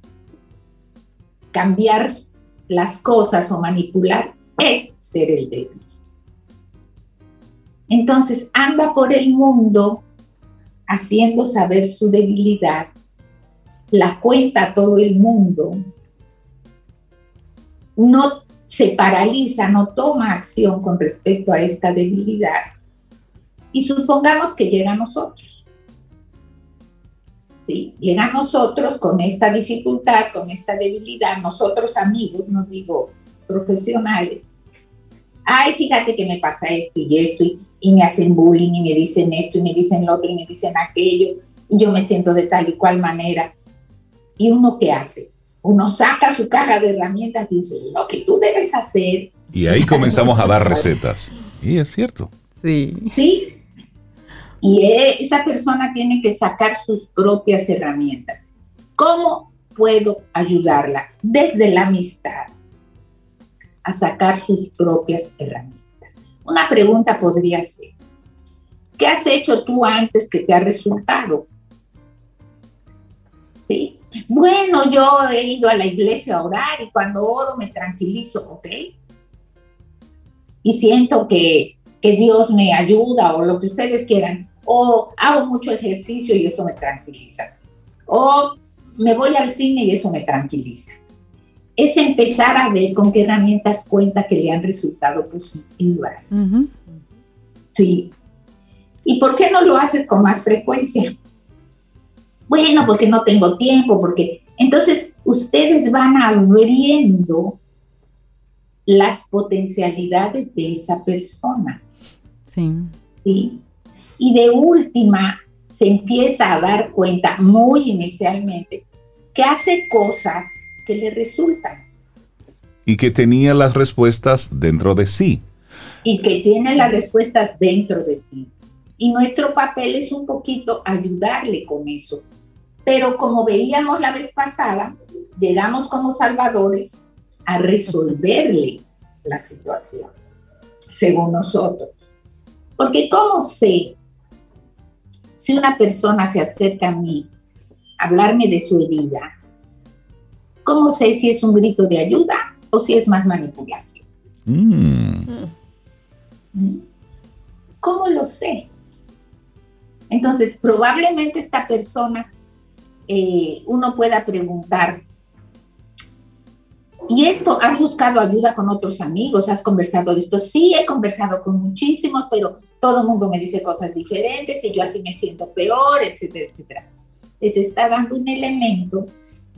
cambiar las cosas o manipular es ser el débil. Entonces anda por el mundo haciendo saber su debilidad, la cuenta todo el mundo, no se paraliza, no toma acción con respecto a esta debilidad. Y supongamos que llega a nosotros. ¿Sí? Llega a nosotros con esta dificultad, con esta debilidad, nosotros amigos, no digo profesionales. Ay, fíjate que me pasa esto y esto, y, me hacen bullying y me dicen esto y me dicen lo otro y me dicen aquello, y yo me siento de tal y cual manera. ¿Y uno qué hace? Uno saca su caja de herramientas y dice, lo que tú debes hacer. Y ahí comenzamos a dar recetas. Y es cierto. Sí. Sí. Y e, esa persona tiene que sacar sus propias herramientas. ¿Cómo puedo ayudarla desde la amistad a sacar sus propias herramientas? Una pregunta podría ser, ¿qué has hecho tú antes que te ha resultado? ¿Sí? Bueno, yo he ido a la iglesia a orar y cuando oro me tranquilizo, ¿ok? Y siento que, que Dios me ayuda o lo que ustedes quieran. O hago mucho ejercicio y eso me tranquiliza. O me voy al cine y eso me tranquiliza. Es empezar a ver con qué herramientas cuenta que le han resultado positivas. Sí. ¿Y por qué no lo haces con más frecuencia? Bueno, porque no tengo tiempo, porque... Entonces, ustedes van abriendo las potencialidades de esa persona. Sí. Sí. Y de última, se empieza a dar cuenta muy inicialmente que hace cosas que le resultan. Y que tenía las respuestas dentro de sí. Y que tiene las respuestas dentro de sí. Y nuestro papel es un poquito ayudarle con eso. Pero como veíamos la vez pasada, llegamos como salvadores a resolverle la situación, según nosotros. Porque ¿cómo sé si una persona se acerca a mí hablarme de su herida, ¿cómo sé si es un grito de ayuda o si es más manipulación? Mm. ¿Mm? ¿Cómo lo sé? Entonces, probablemente esta persona, eh, uno pueda preguntar, ¿y esto has buscado ayuda con otros amigos? ¿Has conversado de esto? Sí, he conversado con muchísimos, pero todo el mundo me dice cosas diferentes y yo así me siento peor, etcétera, etcétera les está dando un elemento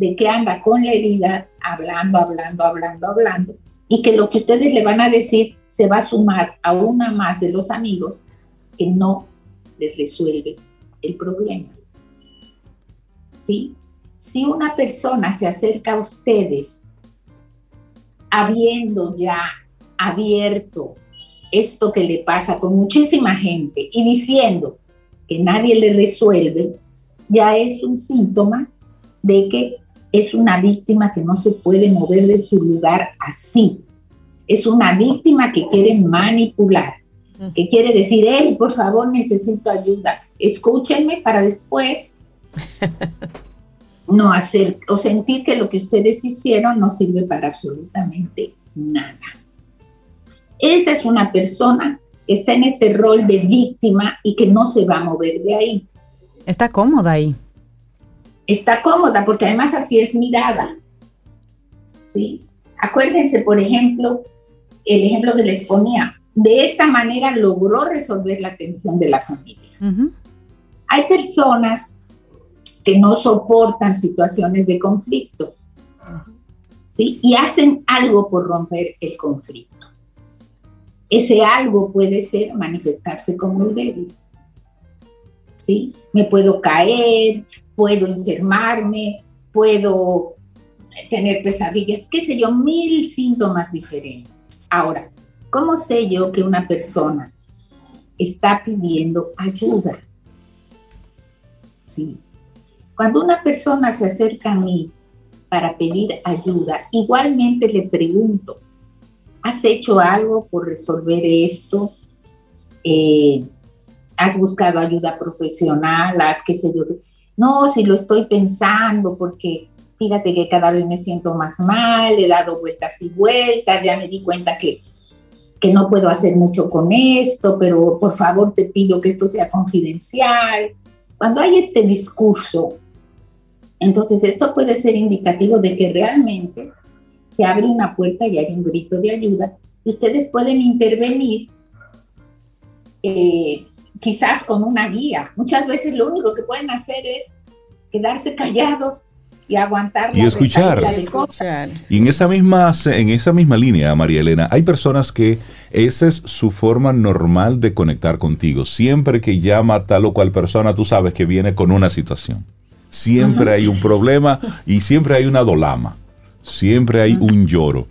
de que anda con la herida, hablando, hablando, hablando, hablando, y que lo que ustedes le van a decir se va a sumar a una más de los amigos que no les resuelve el problema. ¿Sí? Si una persona se acerca a ustedes habiendo ya abierto esto que le pasa con muchísima gente y diciendo que nadie le resuelve, ya es un síntoma de que es una víctima que no se puede mover de su lugar así. Es una víctima que quiere manipular, que quiere decir, hey, por favor, necesito ayuda. Escúchenme para después (laughs) no hacer o sentir que lo que ustedes hicieron no sirve para absolutamente nada. Esa es una persona que está en este rol de víctima y que no se va a mover de ahí. Está cómoda ahí. Está cómoda porque además así es mirada. ¿Sí? Acuérdense, por ejemplo, el ejemplo que les ponía. De esta manera logró resolver la tensión de la familia. Hay personas que no soportan situaciones de conflicto. ¿sí? Y hacen algo por romper el conflicto. Ese algo puede ser manifestarse como el débil. ¿sí? Me puedo caer, puedo enfermarme, puedo tener pesadillas, qué sé yo, mil síntomas diferentes. Ahora, ¿cómo sé yo que una persona está pidiendo ayuda? Sí. Cuando una persona se acerca a mí para pedir ayuda, igualmente le pregunto, ¿has hecho algo por resolver esto? Eh, has buscado ayuda profesional, has qué sé yo. No, si lo estoy pensando porque fíjate que cada vez me siento más mal, he dado vueltas y vueltas, ya me di cuenta que, que no puedo hacer mucho con esto, pero por favor te pido que esto sea confidencial. Cuando hay este discurso, entonces esto puede ser indicativo de que realmente se abre una puerta y hay un grito de ayuda y ustedes pueden intervenir eh, quizás con una guía. Muchas veces lo único que pueden hacer es quedarse callados y aguantar y escuchar. Y en esa misma en esa misma línea, María Elena, hay personas que esa es su forma normal de conectar contigo. Siempre que llama tal o cual persona, tú sabes que viene con una situación. Siempre hay un problema y siempre hay una dolama. Siempre hay un lloro.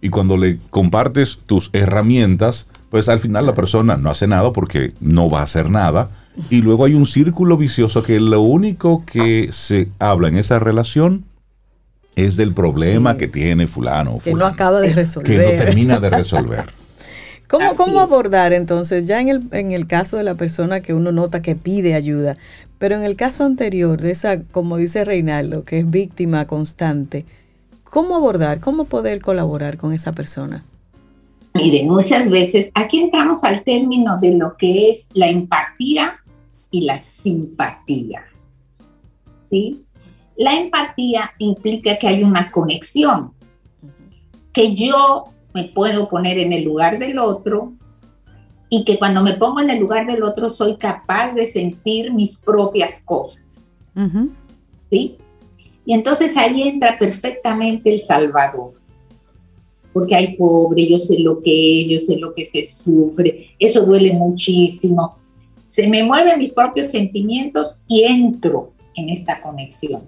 Y cuando le compartes tus herramientas, pues al final la persona no hace nada porque no va a hacer nada y luego hay un círculo vicioso que lo único que se habla en esa relación es del problema Sí. que tiene fulano o Que no acaba de que resolver. no termina de resolver. (laughs) ¿Cómo, cómo abordar entonces, ya en el, en el caso de la persona que uno nota que pide ayuda, pero en el caso anterior, de esa, como dice Reinaldo, que es víctima constante, ¿cómo abordar, cómo poder colaborar con esa persona? Miren, muchas veces aquí entramos al término de lo que es la empatía y la simpatía. ¿Sí? La empatía implica que hay una conexión, que yo me puedo poner en el lugar del otro y que cuando me pongo en el lugar del otro soy capaz de sentir mis propias cosas. ¿sí? Y entonces ahí entra perfectamente el Salvador. Porque hay pobre, yo sé lo que es, yo sé lo que se sufre, eso duele muchísimo. Se me mueven mis propios sentimientos y entro en esta conexión.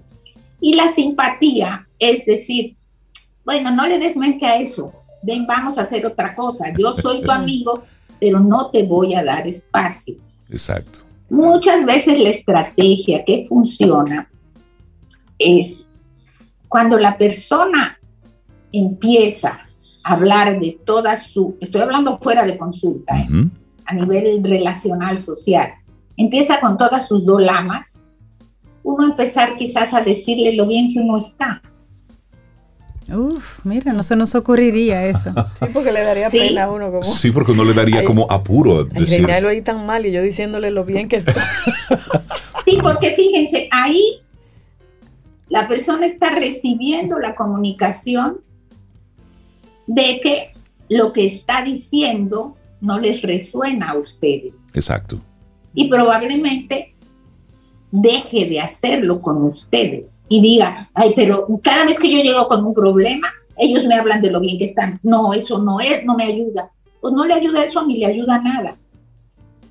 Y la simpatía es decir, bueno, no le des mente a eso, ven, vamos a hacer otra cosa. Yo soy tu (laughs) amigo, pero no te voy a dar espacio. Exacto. Muchas veces la estrategia que funciona es cuando la persona empieza hablar de toda su, estoy hablando fuera de consulta, ¿eh? Ujú. a nivel relacional, social, empieza con todas sus dolamas, uno empezar quizás a decirle lo bien que uno está. Uf, mira, no se nos ocurriría eso. (laughs) Sí, porque le daría Sí. pena a uno como... Sí, porque no le daría Ay, como apuro Ay, decir. Reinaldo ahí tan mal y yo diciéndole lo bien que está. (laughs) Sí, porque fíjense, ahí la persona está recibiendo la comunicación de que lo que está diciendo no les resuena a ustedes Exacto. y probablemente deje de hacerlo con ustedes y diga, ay, pero cada vez que yo llego con un problema, ellos me hablan de lo bien que están. No, eso no es, no me ayuda. Pues no le ayuda eso ni le ayuda nada,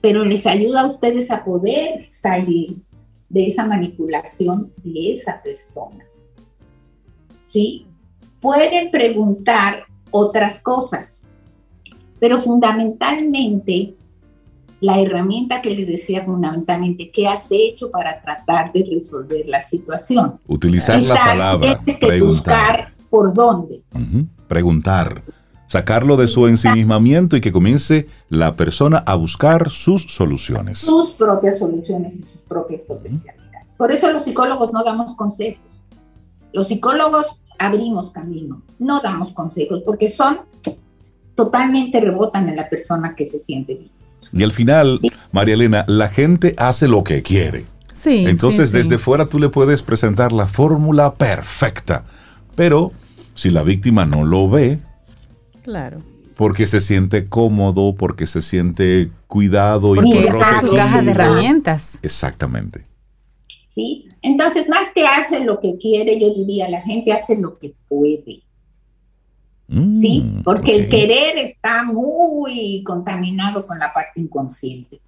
pero les ayuda a ustedes a poder salir de esa manipulación de esa persona. ¿Sí? Pueden preguntar otras cosas, pero fundamentalmente la herramienta que les decía fundamentalmente, ¿qué has hecho para tratar de resolver la situación? Utilizar la palabra, tienes que preguntar. buscar por dónde. Preguntar. Sacarlo de su ensimismamiento y que comience la persona a buscar sus soluciones. sus propias soluciones y sus propias potencialidades. Por eso los psicólogos no damos consejos. Los psicólogos abrimos camino, no damos consejos porque son totalmente rebotan en la persona que se siente bien. Y al final, María Elena, la gente hace lo que quiere. Sí. Entonces, sí, sí. desde fuera tú le puedes presentar la fórmula perfecta. Pero si la víctima no lo ve, Claro. porque se siente cómodo, porque se siente cuidado y Porque esa es su protegido. caja de herramientas. Exactamente. ¿Sí? Entonces, más que hace lo que quiere, yo diría, la gente hace lo que puede. Mm, ¿sí? Porque el querer está muy contaminado con la parte inconsciente.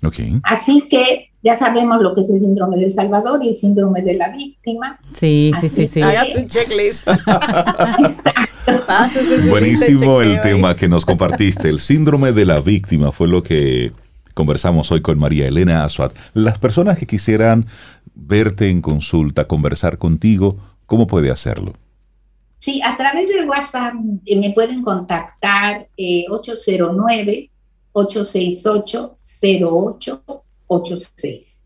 Así que ya sabemos lo que es el síndrome del Salvador y el síndrome de la víctima. Sí, sí, sí, sí. Haga su checklist. (laughs) Exacto. Buenísimo el tema que nos compartiste. El síndrome de la víctima fue lo que conversamos hoy con María Elena Aswad. Las personas que quisieran verte en consulta, conversar contigo, ¿cómo puede hacerlo? Sí, a través del WhatsApp eh, me pueden contactar eh, 809-868-0886.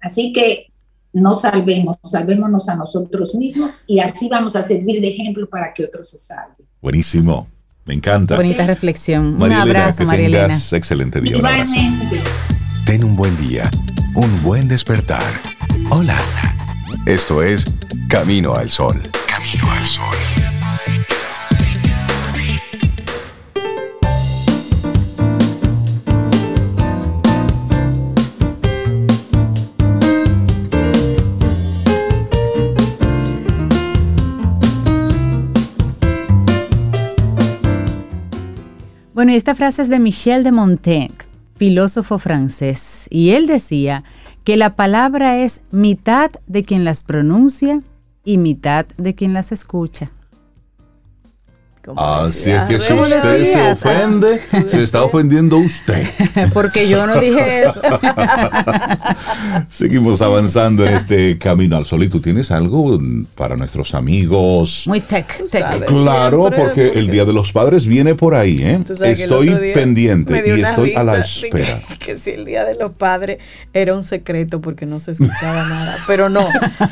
Así que no salvemos, salvémonos a nosotros mismos y así vamos a servir de ejemplo para que otros se salven. Buenísimo. Me encanta. Bonita reflexión. Un María Elena, abrazo, que María Elena. tengas excelente día. Un abrazo. Ten un buen día, un buen despertar. Hola. Esto es Camino al Sol. Camino al Sol. Bueno, esta frase es de Michel de Montaigne, filósofo francés, y él decía que la palabra es mitad de quien las pronuncia y mitad de quien las escucha. Como Así es que si usted se Decías, ah, ofende, se está ofendiendo usted. (laughs) Porque yo no dije eso. (laughs) Seguimos avanzando en este camino al sol. ¿Y tú tienes algo para nuestros amigos? Muy tech, tech. sabes. Claro, Siempre, porque el Día de los Padres viene por ahí, ¿eh? Estoy pendiente y estoy a la que- espera. (laughs) Que, si el Día de los Padres era un secreto porque no se escuchaba nada. Pero no,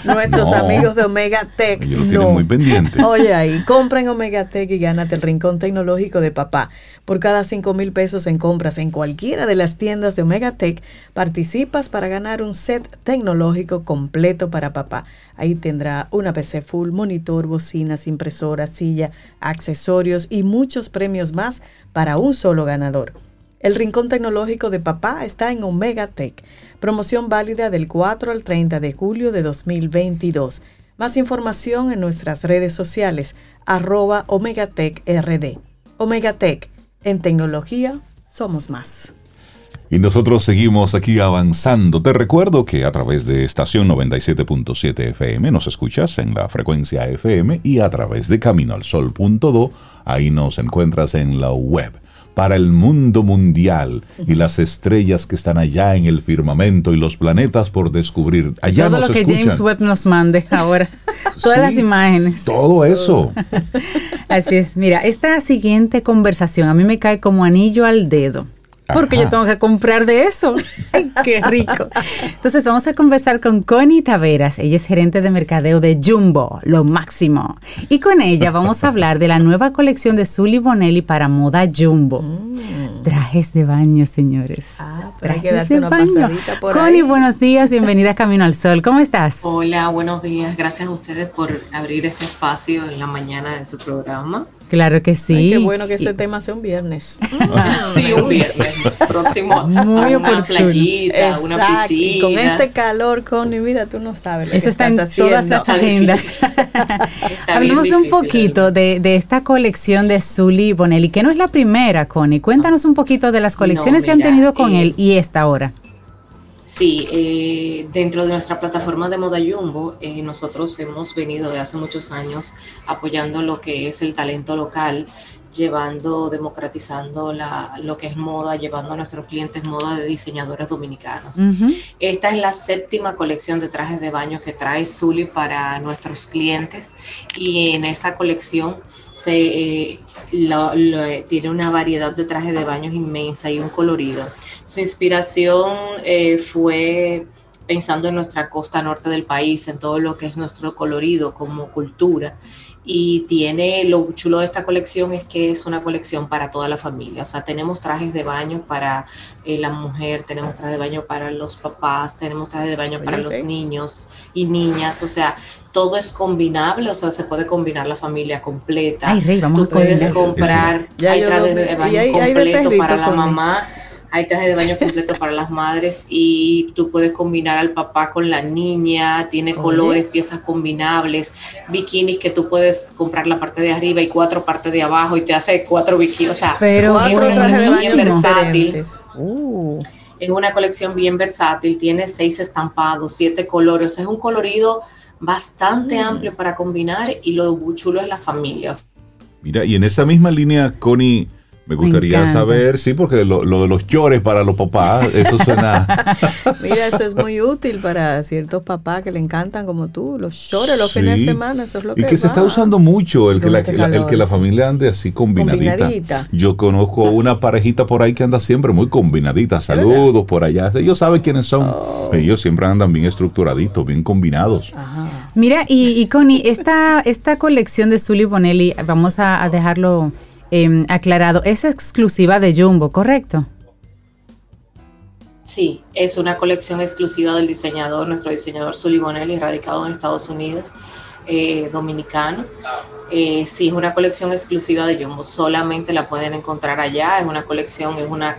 nuestros No. amigos de Omega Tech Ellos lo no. tienen muy pendiente. Oye ahí, compra en Omega Tech y gánate el rincón tecnológico de papá. Por cada 5 mil pesos en compras en cualquiera de las tiendas de Omega Tech, participas para ganar un set tecnológico completo para papá. Ahí tendrá una PC full, monitor, bocinas, impresora, silla, accesorios y muchos premios más para un solo ganador. El Rincón Tecnológico de Papá está en Omega Tech. Promoción válida del 4 al 30 de julio de 2022. Más información en nuestras redes sociales, arroba Omega Tech RD. Omega Tech, en tecnología somos más. Y nosotros seguimos aquí avanzando. Te recuerdo que a través de estación 97.7 FM nos escuchas en la frecuencia FM y a través de caminoalsol.do, ahí nos encuentras en la web. Para el mundo mundial y las estrellas que están allá en el firmamento y los planetas por descubrir. Allá Todo nos lo que escuchan. James Webb nos mande (laughs) ahora. Todas Sí, las imágenes. Todo eso. (laughs) Así es. Mira, esta siguiente conversación a mí me cae como anillo al dedo. Porque Ajá. yo tengo que comprar de eso. (laughs) Ay, ¡Qué rico! Entonces vamos a conversar con Connie Taveras. Ella es gerente de mercadeo de Jumbo, lo máximo. Y con ella vamos a hablar de la nueva colección de Zully Bonelli para moda Jumbo. Trajes de baño, señores. Ah, pero hay que darse una baño. pasadita por Connie, ahí. buenos días. Bienvenida a Camino al Sol. ¿Cómo estás? Hola, buenos días. Gracias a ustedes por abrir este espacio en la mañana de su programa. Claro que sí. Ay, qué bueno que Y- ese tema sea un viernes. Sí, un viernes próximo. a Muy una oportuno. playita, una Exacto. Y piscina. con este calor, Connie, mira, tú no sabes lo Eso que está en todas las agendas. (laughs) Hablemos un poquito de, de esta colección de Zully Bonelli, que no es la primera, Connie. Cuéntanos un poquito de las colecciones No, que han tenido con eh, él y esta ahora. Sí, eh, dentro de nuestra plataforma de Moda Jumbo, eh, nosotros hemos venido de hace muchos años apoyando lo que es el talento local, llevando, democratizando la, lo que es moda, llevando a nuestros clientes moda de diseñadores dominicanos. Esta es la séptima colección de trajes de baño que trae Zully para nuestros clientes y en esta colección se, eh, lo- lo- tiene una variedad de trajes de baños inmensa y un colorido. Su inspiración eh, fue pensando en nuestra costa norte del país, en todo lo que es nuestro colorido como cultura. Y tiene, lo chulo de esta colección es que es una colección para toda la familia. O sea, tenemos trajes de baño para eh, la mujer, tenemos trajes de baño para los papás, tenemos trajes de baño para los niños y niñas. O sea, todo es combinable, o sea, se puede combinar la familia completa. Ay, Rey, vamos Tú a poner puedes comprar, hay trajes de baño completo para la mamá, hay trajes de baño completo para las madres y tú puedes combinar al papá con la niña, tiene Oye. colores, piezas combinables, bikinis que tú puedes comprar la parte de arriba y cuatro partes de abajo y te hace cuatro bikinis, o sea, Pero Cuatro una trajes de colección baño bien versátil. Uh, Es una colección bien versátil, tiene seis estampados, siete colores, o sea, es un colorido bastante Mm. amplio para combinar y lo chulo es la familia. Mira, y en esa misma línea, Connie, me gustaría saber, sí, porque lo, lo de los chores para los papás, eso suena... (laughs) mira, eso es muy útil para ciertos papás que le encantan como tú, los shorts, los fines de semana, eso es lo Y que que se está usando mucho el que, la, el que la familia ande así combinadita. Combinadita. Yo conozco una parejita por ahí que anda siempre muy combinadita. Saludos por allá. Ellos saben quiénes son. Oh. Ellos siempre andan bien estructuraditos, bien combinados. Ajá. Mira, y, y Connie, esta, esta colección de Zully Bonelli, vamos a, a dejarlo em, aclarado, es exclusiva de Jumbo, ¿correcto? Sí, es una colección exclusiva del diseñador, nuestro diseñador Sully Bonelli, radicado en Estados Unidos, eh, dominicano. Eh, sí, es una colección exclusiva de Jumbo, solamente la pueden encontrar allá, es una colección, es una,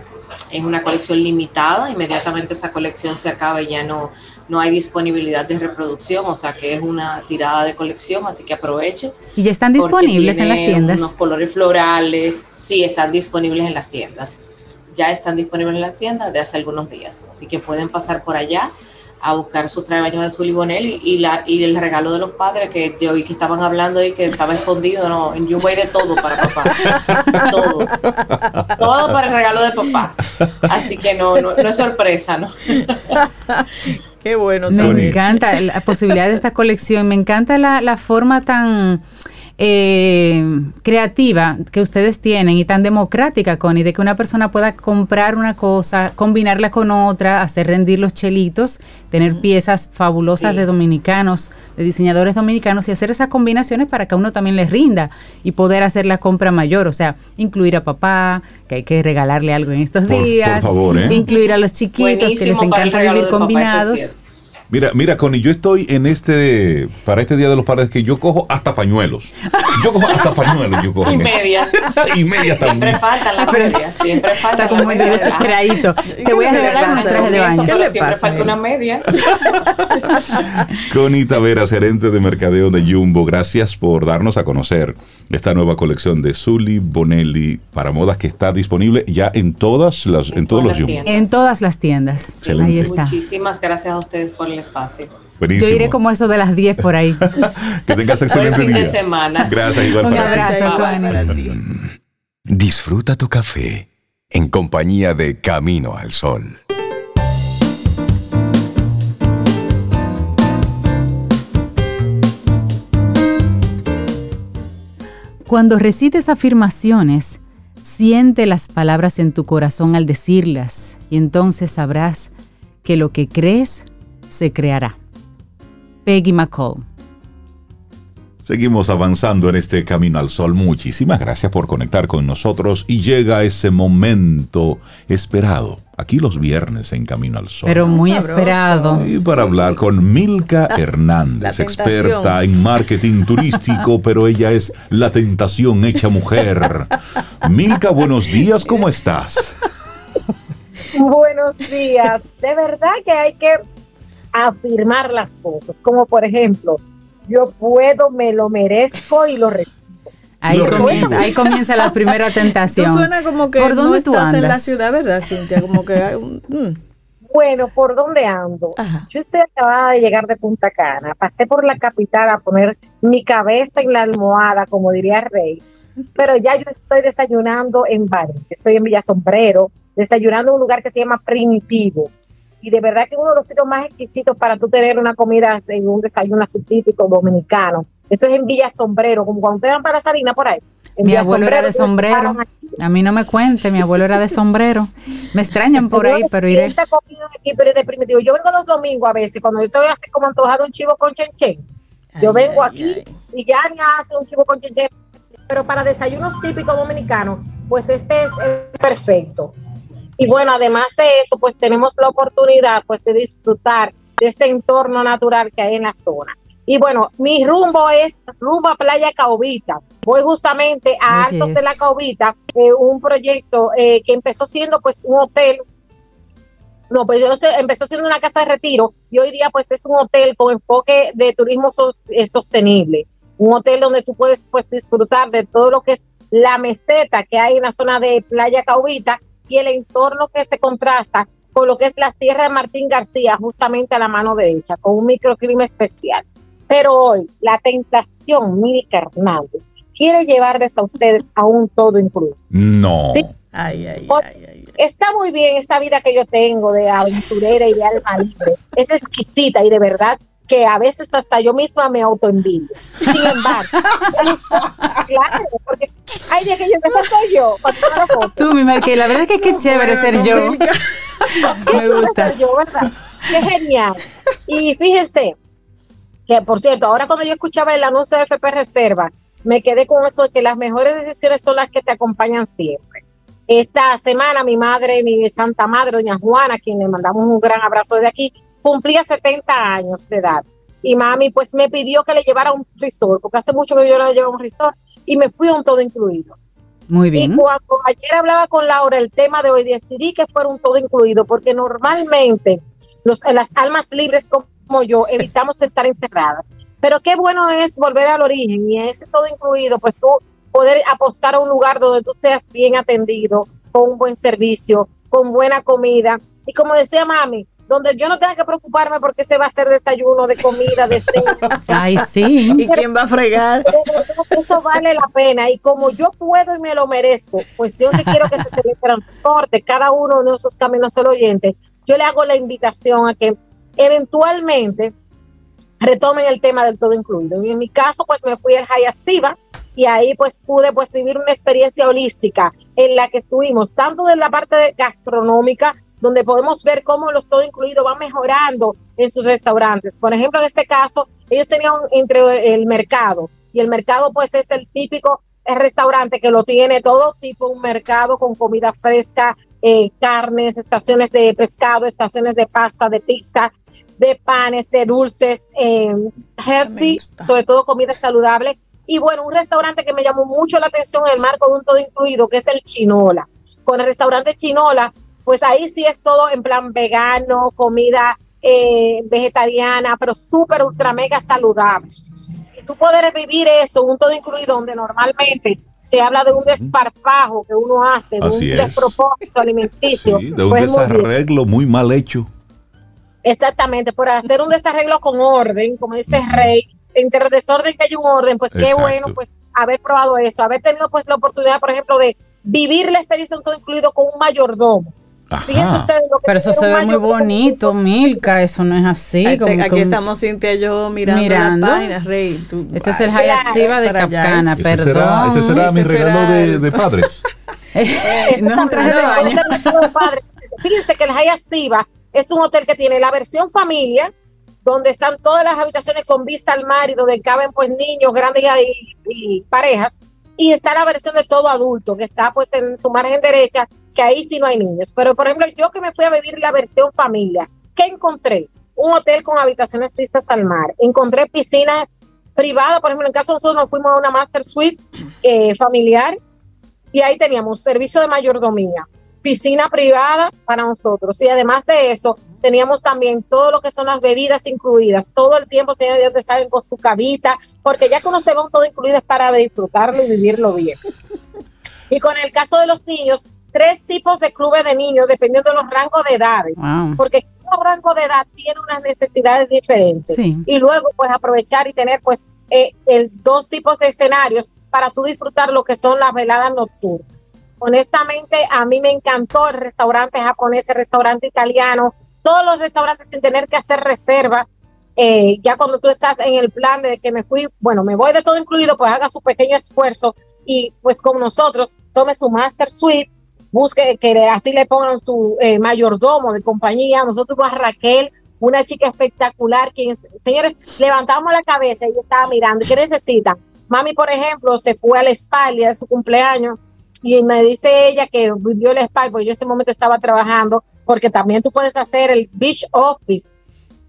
es una colección limitada, inmediatamente esa colección se acaba y ya no, no hay disponibilidad de reproducción, o sea que es una tirada de colección, así que aprovechen. Y ya están disponibles en las tiendas. Unos colores florales, sí, están disponibles en las tiendas. Ya están disponibles en las tiendas de hace algunos días. Así que pueden pasar por allá a buscar sus traje de Zully Bonelli y, la, y el regalo de los padres que yo vi que estaban hablando y que estaba escondido, no, en You de todo para papá. (laughs) todo. Todo para el regalo de papá. Así que no, no, es sorpresa, ¿no? (laughs) Qué bueno. Me encanta la posibilidad de esta colección, me encanta la, la forma tan eh, creativa que ustedes tienen y tan democrática, Connie, de que una persona pueda comprar una cosa, combinarla con otra, hacer rendir los chelitos, tener piezas fabulosas de dominicanos, de diseñadores dominicanos y hacer esas combinaciones para que a uno también les rinda y poder hacer la compra mayor, o sea, incluir a papá, que hay que regalarle algo en estos días, ¿eh? incluir a los chiquitos que les encanta vivir combinados. Mira, mira, Connie, yo estoy en este, para este Día de los Padres, que yo cojo hasta pañuelos. Yo cojo hasta pañuelos, yo cojo. y medias. y medias también. Siempre faltan las medias, siempre faltan Está como muy desesperadito. Te voy a regalar unas trajes de baño. Siempre falta una media. (laughs) Connie Tavera, gerente de mercadeo de Jumbo, gracias por darnos a conocer esta nueva colección de Zully Bonelli para modas que está disponible ya en todas las, en, todos los Jumbo. En todas las tiendas. Excelente. Ahí está. Muchísimas gracias a ustedes por espacio. Yo iré como eso de las 10 por ahí. (laughs) que tengas excelente fin día. de semana. Gracias, igual Un abrazo, Disfruta tu café en compañía de Camino al Sol. Cuando recites afirmaciones, siente las palabras en tu corazón al decirlas y entonces sabrás que lo que crees se creará. Peggy McCall. Seguimos avanzando en este camino al sol. Muchísimas gracias por conectar con nosotros y llega ese momento esperado. Aquí los viernes en Camino al Sol. Pero muy esperado. Y para hablar con Milka Hernández, experta en marketing turístico, (laughs) pero ella es la tentación hecha mujer. Milka, buenos días, ¿cómo estás? Buenos días. De verdad que hay que afirmar las cosas, como por ejemplo, yo puedo, me lo merezco y lo recibo. Ahí, comienza, ahí comienza la primera tentación. Tú suena como que ¿Por dónde no estás en la ciudad, ¿verdad, Cintia? Como que hay un, mm. Bueno, ¿por dónde ando? Yo estoy acabada de llegar de Punta Cana. Pasé por la capital a poner mi cabeza en la almohada, como diría Rey. Pero ya yo estoy desayunando en Bari. Estoy en Villa Sombrero, desayunando en un lugar que se llama Primitivo y de verdad que uno de los sitios más exquisitos para tú tener una comida en un desayuno así típico dominicano. Eso es en Villa Sombrero, como cuando ustedes van para Salina por ahí. mi abuelo era de sombrero. A mí no me cuente, mi abuelo era de sombrero. Me extrañan por ahí, pero iré. Esta comida aquí, pero de primitivo. Yo vengo los domingos a veces, cuando yo estoy así como antojado un chivo con chenchen. Yo vengo aquí y ya me hace un chivo con chenchen. Pero para desayunos típicos dominicanos, pues este es perfecto. Y bueno, además de eso, pues tenemos la oportunidad pues de disfrutar de este entorno natural que hay en la zona. Y bueno, mi rumbo es rumbo a Playa Caobita. Voy justamente a Altos de la Caobita, eh, un proyecto eh, que empezó siendo pues un hotel. No, pues empezó siendo una casa de retiro y hoy día pues es un hotel con enfoque de turismo eh, sostenible. Un hotel donde tú puedes pues disfrutar de todo lo que es la meseta que hay en la zona de Playa Caobita y el entorno que se contrasta con lo que es la tierra de Martín García, justamente a la mano derecha, con un microclima especial. Pero hoy, la tentación, Milka Hernández, quiere llevarles a ustedes a un todo incluido. No. Ay, ay, ay, Está muy bien esta vida que yo tengo de aventurera y de alma libre. Es exquisita y de verdad que a veces hasta yo misma me autoenvidio. Sin embargo, (laughs) claro, porque hay días que yo empecé soy yo. Tú, mi que la verdad es que qué chévere ser yo. me gusta. Yo, ¿verdad? Qué genial. Y fíjense que, por cierto, ahora cuando yo escuchaba el anuncio de FP Reserva, me quedé con eso de que las mejores decisiones son las que te acompañan siempre. Esta semana mi madre, mi santa madre, doña Juana, a quien le mandamos un gran abrazo desde aquí, cumplía 70 años de edad. Y mami pues me pidió que le llevara un resort, porque hace mucho que yo no le llevo un resort, y me fui a un todo incluido. Muy bien. Y cuando ayer hablaba con Laura el tema de hoy, decidí que fuera un todo incluido, porque normalmente los, las almas libres como yo evitamos estar encerradas. Pero qué bueno es volver al origen y ese todo incluido, pues tú poder apostar a un lugar donde tú seas bien atendido, con un buen servicio, con buena comida. Y como decía mami, donde yo no tenga que preocuparme porque se va a hacer desayuno, de comida, de cena. (laughs) Ay, sí. ¿Y quién va a fregar? Eso vale la pena. Y como yo puedo y me lo merezco, pues yo te quiero que se teletransporte cada uno de esos caminos al oyente. Yo le hago la invitación a que eventualmente retomen el tema del todo incluido. Y en mi caso, pues me fui al Hayasiva y ahí pues pude pues vivir una experiencia holística en la que estuvimos tanto de la parte gastronómica donde podemos ver cómo los todo incluido va mejorando en sus restaurantes. Por ejemplo, en este caso, ellos tenían entre el mercado y el mercado pues es el típico restaurante que lo tiene todo tipo, un mercado con comida fresca, eh, carnes, estaciones de pescado, estaciones de pasta, de pizza, de panes, de dulces, eh, healthy, sobre todo comida saludable. Y bueno, un restaurante que me llamó mucho la atención en el marco de un todo incluido, que es el Chinola. Con el restaurante Chinola, pues ahí sí es todo en plan vegano, comida eh, vegetariana, pero súper, ultra, mega saludable. Y tú poder vivir eso, un todo incluido, donde normalmente se habla de un desparpajo que uno hace, de un despropósito alimenticio. de un pues desarreglo muy, mal hecho. Exactamente, por hacer un desarreglo con orden, como dice Rey, entre desorden que hay un orden, pues qué bueno, pues haber probado eso, haber tenido pues la oportunidad, por ejemplo, de vivir la experiencia un todo incluido con un mayordomo Fíjense ustedes lo que Pero eso se ve muy bonito, Milka, eso no es así. aquí estamos Cintia y yo mirando, mirando. las páginas, Rey. este es el Hayat Siva de Capcana, perdón. Será, ese será mi regalo de, de, padres. (laughs) no es un traje de baño. Fíjense que el Hayat Siva es un hotel que tiene la versión familia, donde están todas las habitaciones con vista al mar y donde caben pues niños, grandes y, y parejas. Y está la versión de todo adulto, que está pues en su margen derecha que ahí sí no hay niños. Pero, por ejemplo, yo que me fui a vivir la versión familia, ¿qué encontré? Un hotel con habitaciones vistas al mar. Encontré piscinas privadas, por ejemplo, en caso de nosotros nos fuimos a una master suite eh, familiar y ahí teníamos servicio de mayordomía, piscina privada para nosotros y además de eso teníamos también todo lo que son las bebidas incluidas, todo el tiempo señor Dios saben con su cabita, porque ya conocemos todo incluido es para disfrutarlo y vivirlo bien. Y con el caso de los niños, tres tipos de clubes de niños dependiendo de los rangos de edades, porque cada rango de edad tiene unas necesidades diferentes. Y luego pues aprovechar y tener pues eh, el, dos tipos de escenarios para tú disfrutar lo que son las veladas nocturnas. Honestamente, a mí me encantó el restaurante japonés, el restaurante italiano, todos los restaurantes sin tener que hacer reserva. Eh, ya cuando tú estás en el plan de que me fui, bueno, me voy de todo incluido, pues haga su pequeño esfuerzo y pues con nosotros tome su master suite busque que así le pongan su eh, mayordomo de compañía. Nosotros a Raquel, una chica espectacular, quien, señores, levantamos la cabeza y estaba mirando, ¿qué necesita? Mami, por ejemplo, se fue a la spa de su cumpleaños y me dice ella que vivió el spa, porque yo en ese momento estaba trabajando, porque también tú puedes hacer el beach office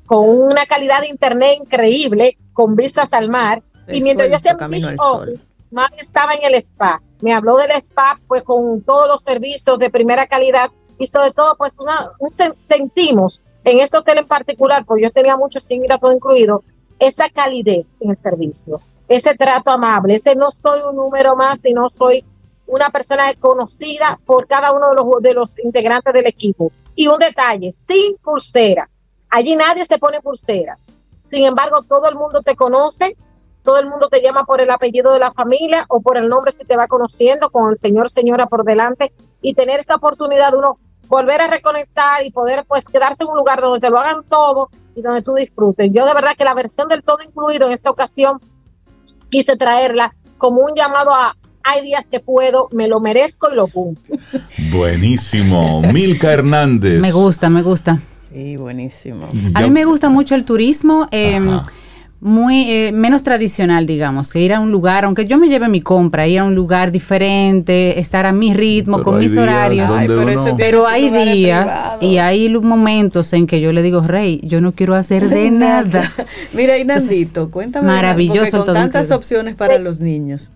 con una calidad de internet increíble, con vistas al mar. y mientras yo hacía beach office, mami estaba en el spa me habló del spa, pues con todos los servicios de primera calidad y sobre todo, pues una, un, sentimos en ese hotel en particular, porque yo tenía mucho sin ir a todo incluido, esa calidez en el servicio, ese trato amable, ese no soy un número más, sino soy una persona conocida por cada uno de los, de los integrantes del equipo. Y un detalle, sin pulsera. Allí nadie se pone pulsera. Sin embargo, todo el mundo te conoce, todo el mundo te llama por el apellido de la familia o por el nombre si te va conociendo, con el señor, señora por delante, y tener esta oportunidad de uno volver a reconectar y poder pues quedarse en un lugar donde te lo hagan todo y donde tú disfrutes. Yo de verdad que la versión del todo incluido en esta ocasión quise traerla como un llamado a hay días que puedo, me lo merezco y lo cumplo. (laughs) Buenísimo. Milka Hernández. Me gusta, me gusta. Sí, buenísimo. A mí me gusta mucho el turismo. Eh, muy eh, menos tradicional, digamos, que ir a un lugar, aunque yo me lleve mi compra, ir a un lugar diferente, estar a mi ritmo, con mis horarios. pero, hay días y hay momentos en que yo le digo, Rey, yo no quiero hacer de, nada. (laughs) Mira, Inandito, cuéntame. Maravilloso. con tantas opciones para los niños.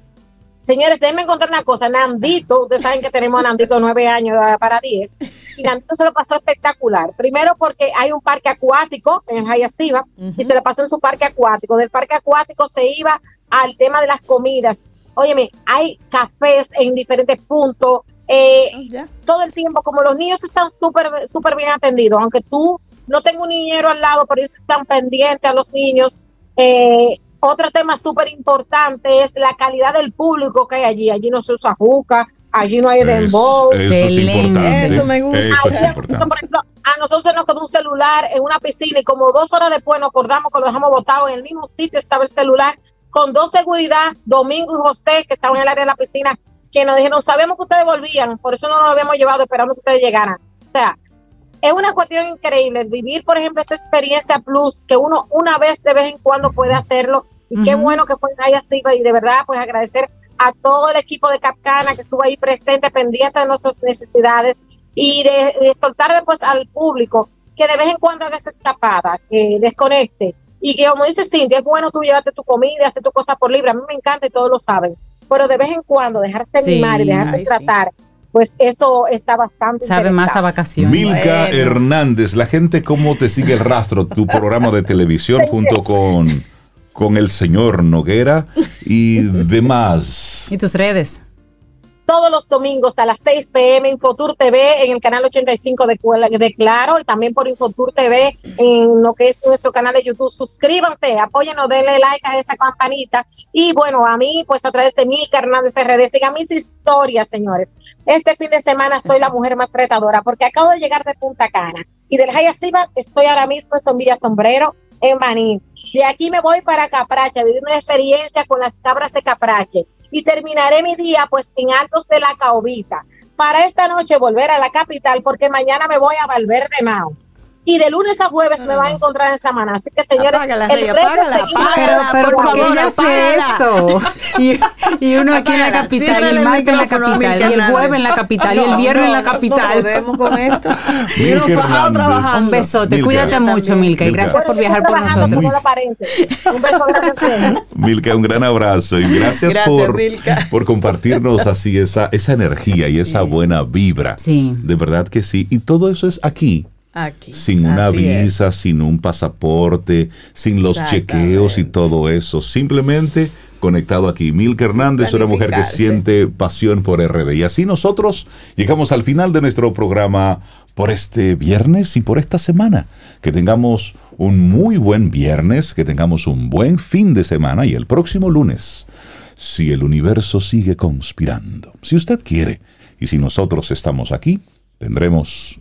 Señores, déjenme encontrar una cosa. Nandito, ustedes saben que tenemos a Nandito nueve años para diez. Y Nandito se lo pasó espectacular. Primero porque hay un parque acuático en Hayasiva y se lo pasó en su parque acuático. Del parque acuático se iba al tema de las comidas. Óyeme, hay cafés en diferentes puntos. Eh, oh, todo el tiempo, como los niños están súper súper bien atendidos, aunque tú no tengo un niñero al lado, pero ellos están pendientes a los niños. Eh, otro tema súper importante es la calidad del público que hay allí. Allí no se usa juca, allí no hay dembow. Eso es importante. Eso me gusta. Eso es Allí, importante. por ejemplo, a nosotros se nos quedó un celular en una piscina y como dos horas después nos acordamos que lo dejamos botado en el mismo sitio estaba el celular con dos seguridad, Domingo y José, que estaban en el área de la piscina, que nos dijeron, sabemos que ustedes volvían, por eso no nos habíamos llevado esperando que ustedes llegaran. O sea, es una cuestión increíble vivir, por ejemplo, esa experiencia plus que uno una vez de vez en cuando puede hacerlo. Y qué Ujú. bueno que fue en Haya Silva y de verdad, pues agradecer a todo el equipo de Capcana que estuvo ahí presente, pendiente de nuestras necesidades y de, de soltarle pues al público que de vez en cuando haga esa escapada, que desconecte. Y que como dice Cindy, es bueno tú llevarte tu comida, hacer tu cosa por libre. A mí me encanta y todos lo saben. Pero de vez en cuando dejarse Sí. mimar y dejarse Ay, sí. Pues eso está bastante Sabe más a vacaciones. Milka Bueno. Hernández, la gente cómo te sigue el rastro, tu programa de televisión junto con, con el señor Noguera y (laughs) demás. ¿Y tus redes? Todos los domingos a las 6 pm Infotur TV en el canal 85 de, Claro y también por Infotur TV en lo que es nuestro canal de YouTube. Suscríbanse, apóyenos, denle like a esa campanita. Y bueno, a mí, pues a través de mi Hernández RD, sigan mis historias, señores. Este fin de semana soy la mujer más retadora porque acabo de llegar de Punta Cana y del Jaya estoy ahora mismo en Sombrilla Sombrero, en Baní. De aquí me voy para Caprache, vivir una experiencia con las cabras de Caprache y terminaré mi día pues en Altos de la Caobita. Para esta noche volver a la capital porque mañana me voy a Valverde Mao. Y de lunes a jueves me van a encontrar en Samaná. Así que señores, Apágala, el Rey, apágala, apágala. Pero, pero por ¿por qué favor, ella hace eso? Y, y uno aquí en la capital, y el martes en la capital, y el jueves en la capital, y el No, viernes en la no, no capital. podemos con esto. Trabajando. Un besote, Milka. cuídate mucho. Milka, y gracias por viajar por nosotros. Un beso grande. (laughs) Milka, un gran abrazo y gracias, por, por compartirnos así esa, esa energía y esa buena vibra. Sí. De verdad que sí. Y todo eso es aquí, Aquí. sin una Así es. visa, sin un pasaporte, sin los chequeos y todo eso. Simplemente conectado aquí. Milka Hernández, una mujer que siente pasión por RD. Y así nosotros llegamos al final de nuestro programa por este viernes y por esta semana. Que tengamos un muy buen viernes, que tengamos un buen fin de semana y el próximo lunes, si el universo sigue conspirando, si usted quiere y si nosotros estamos aquí, tendremos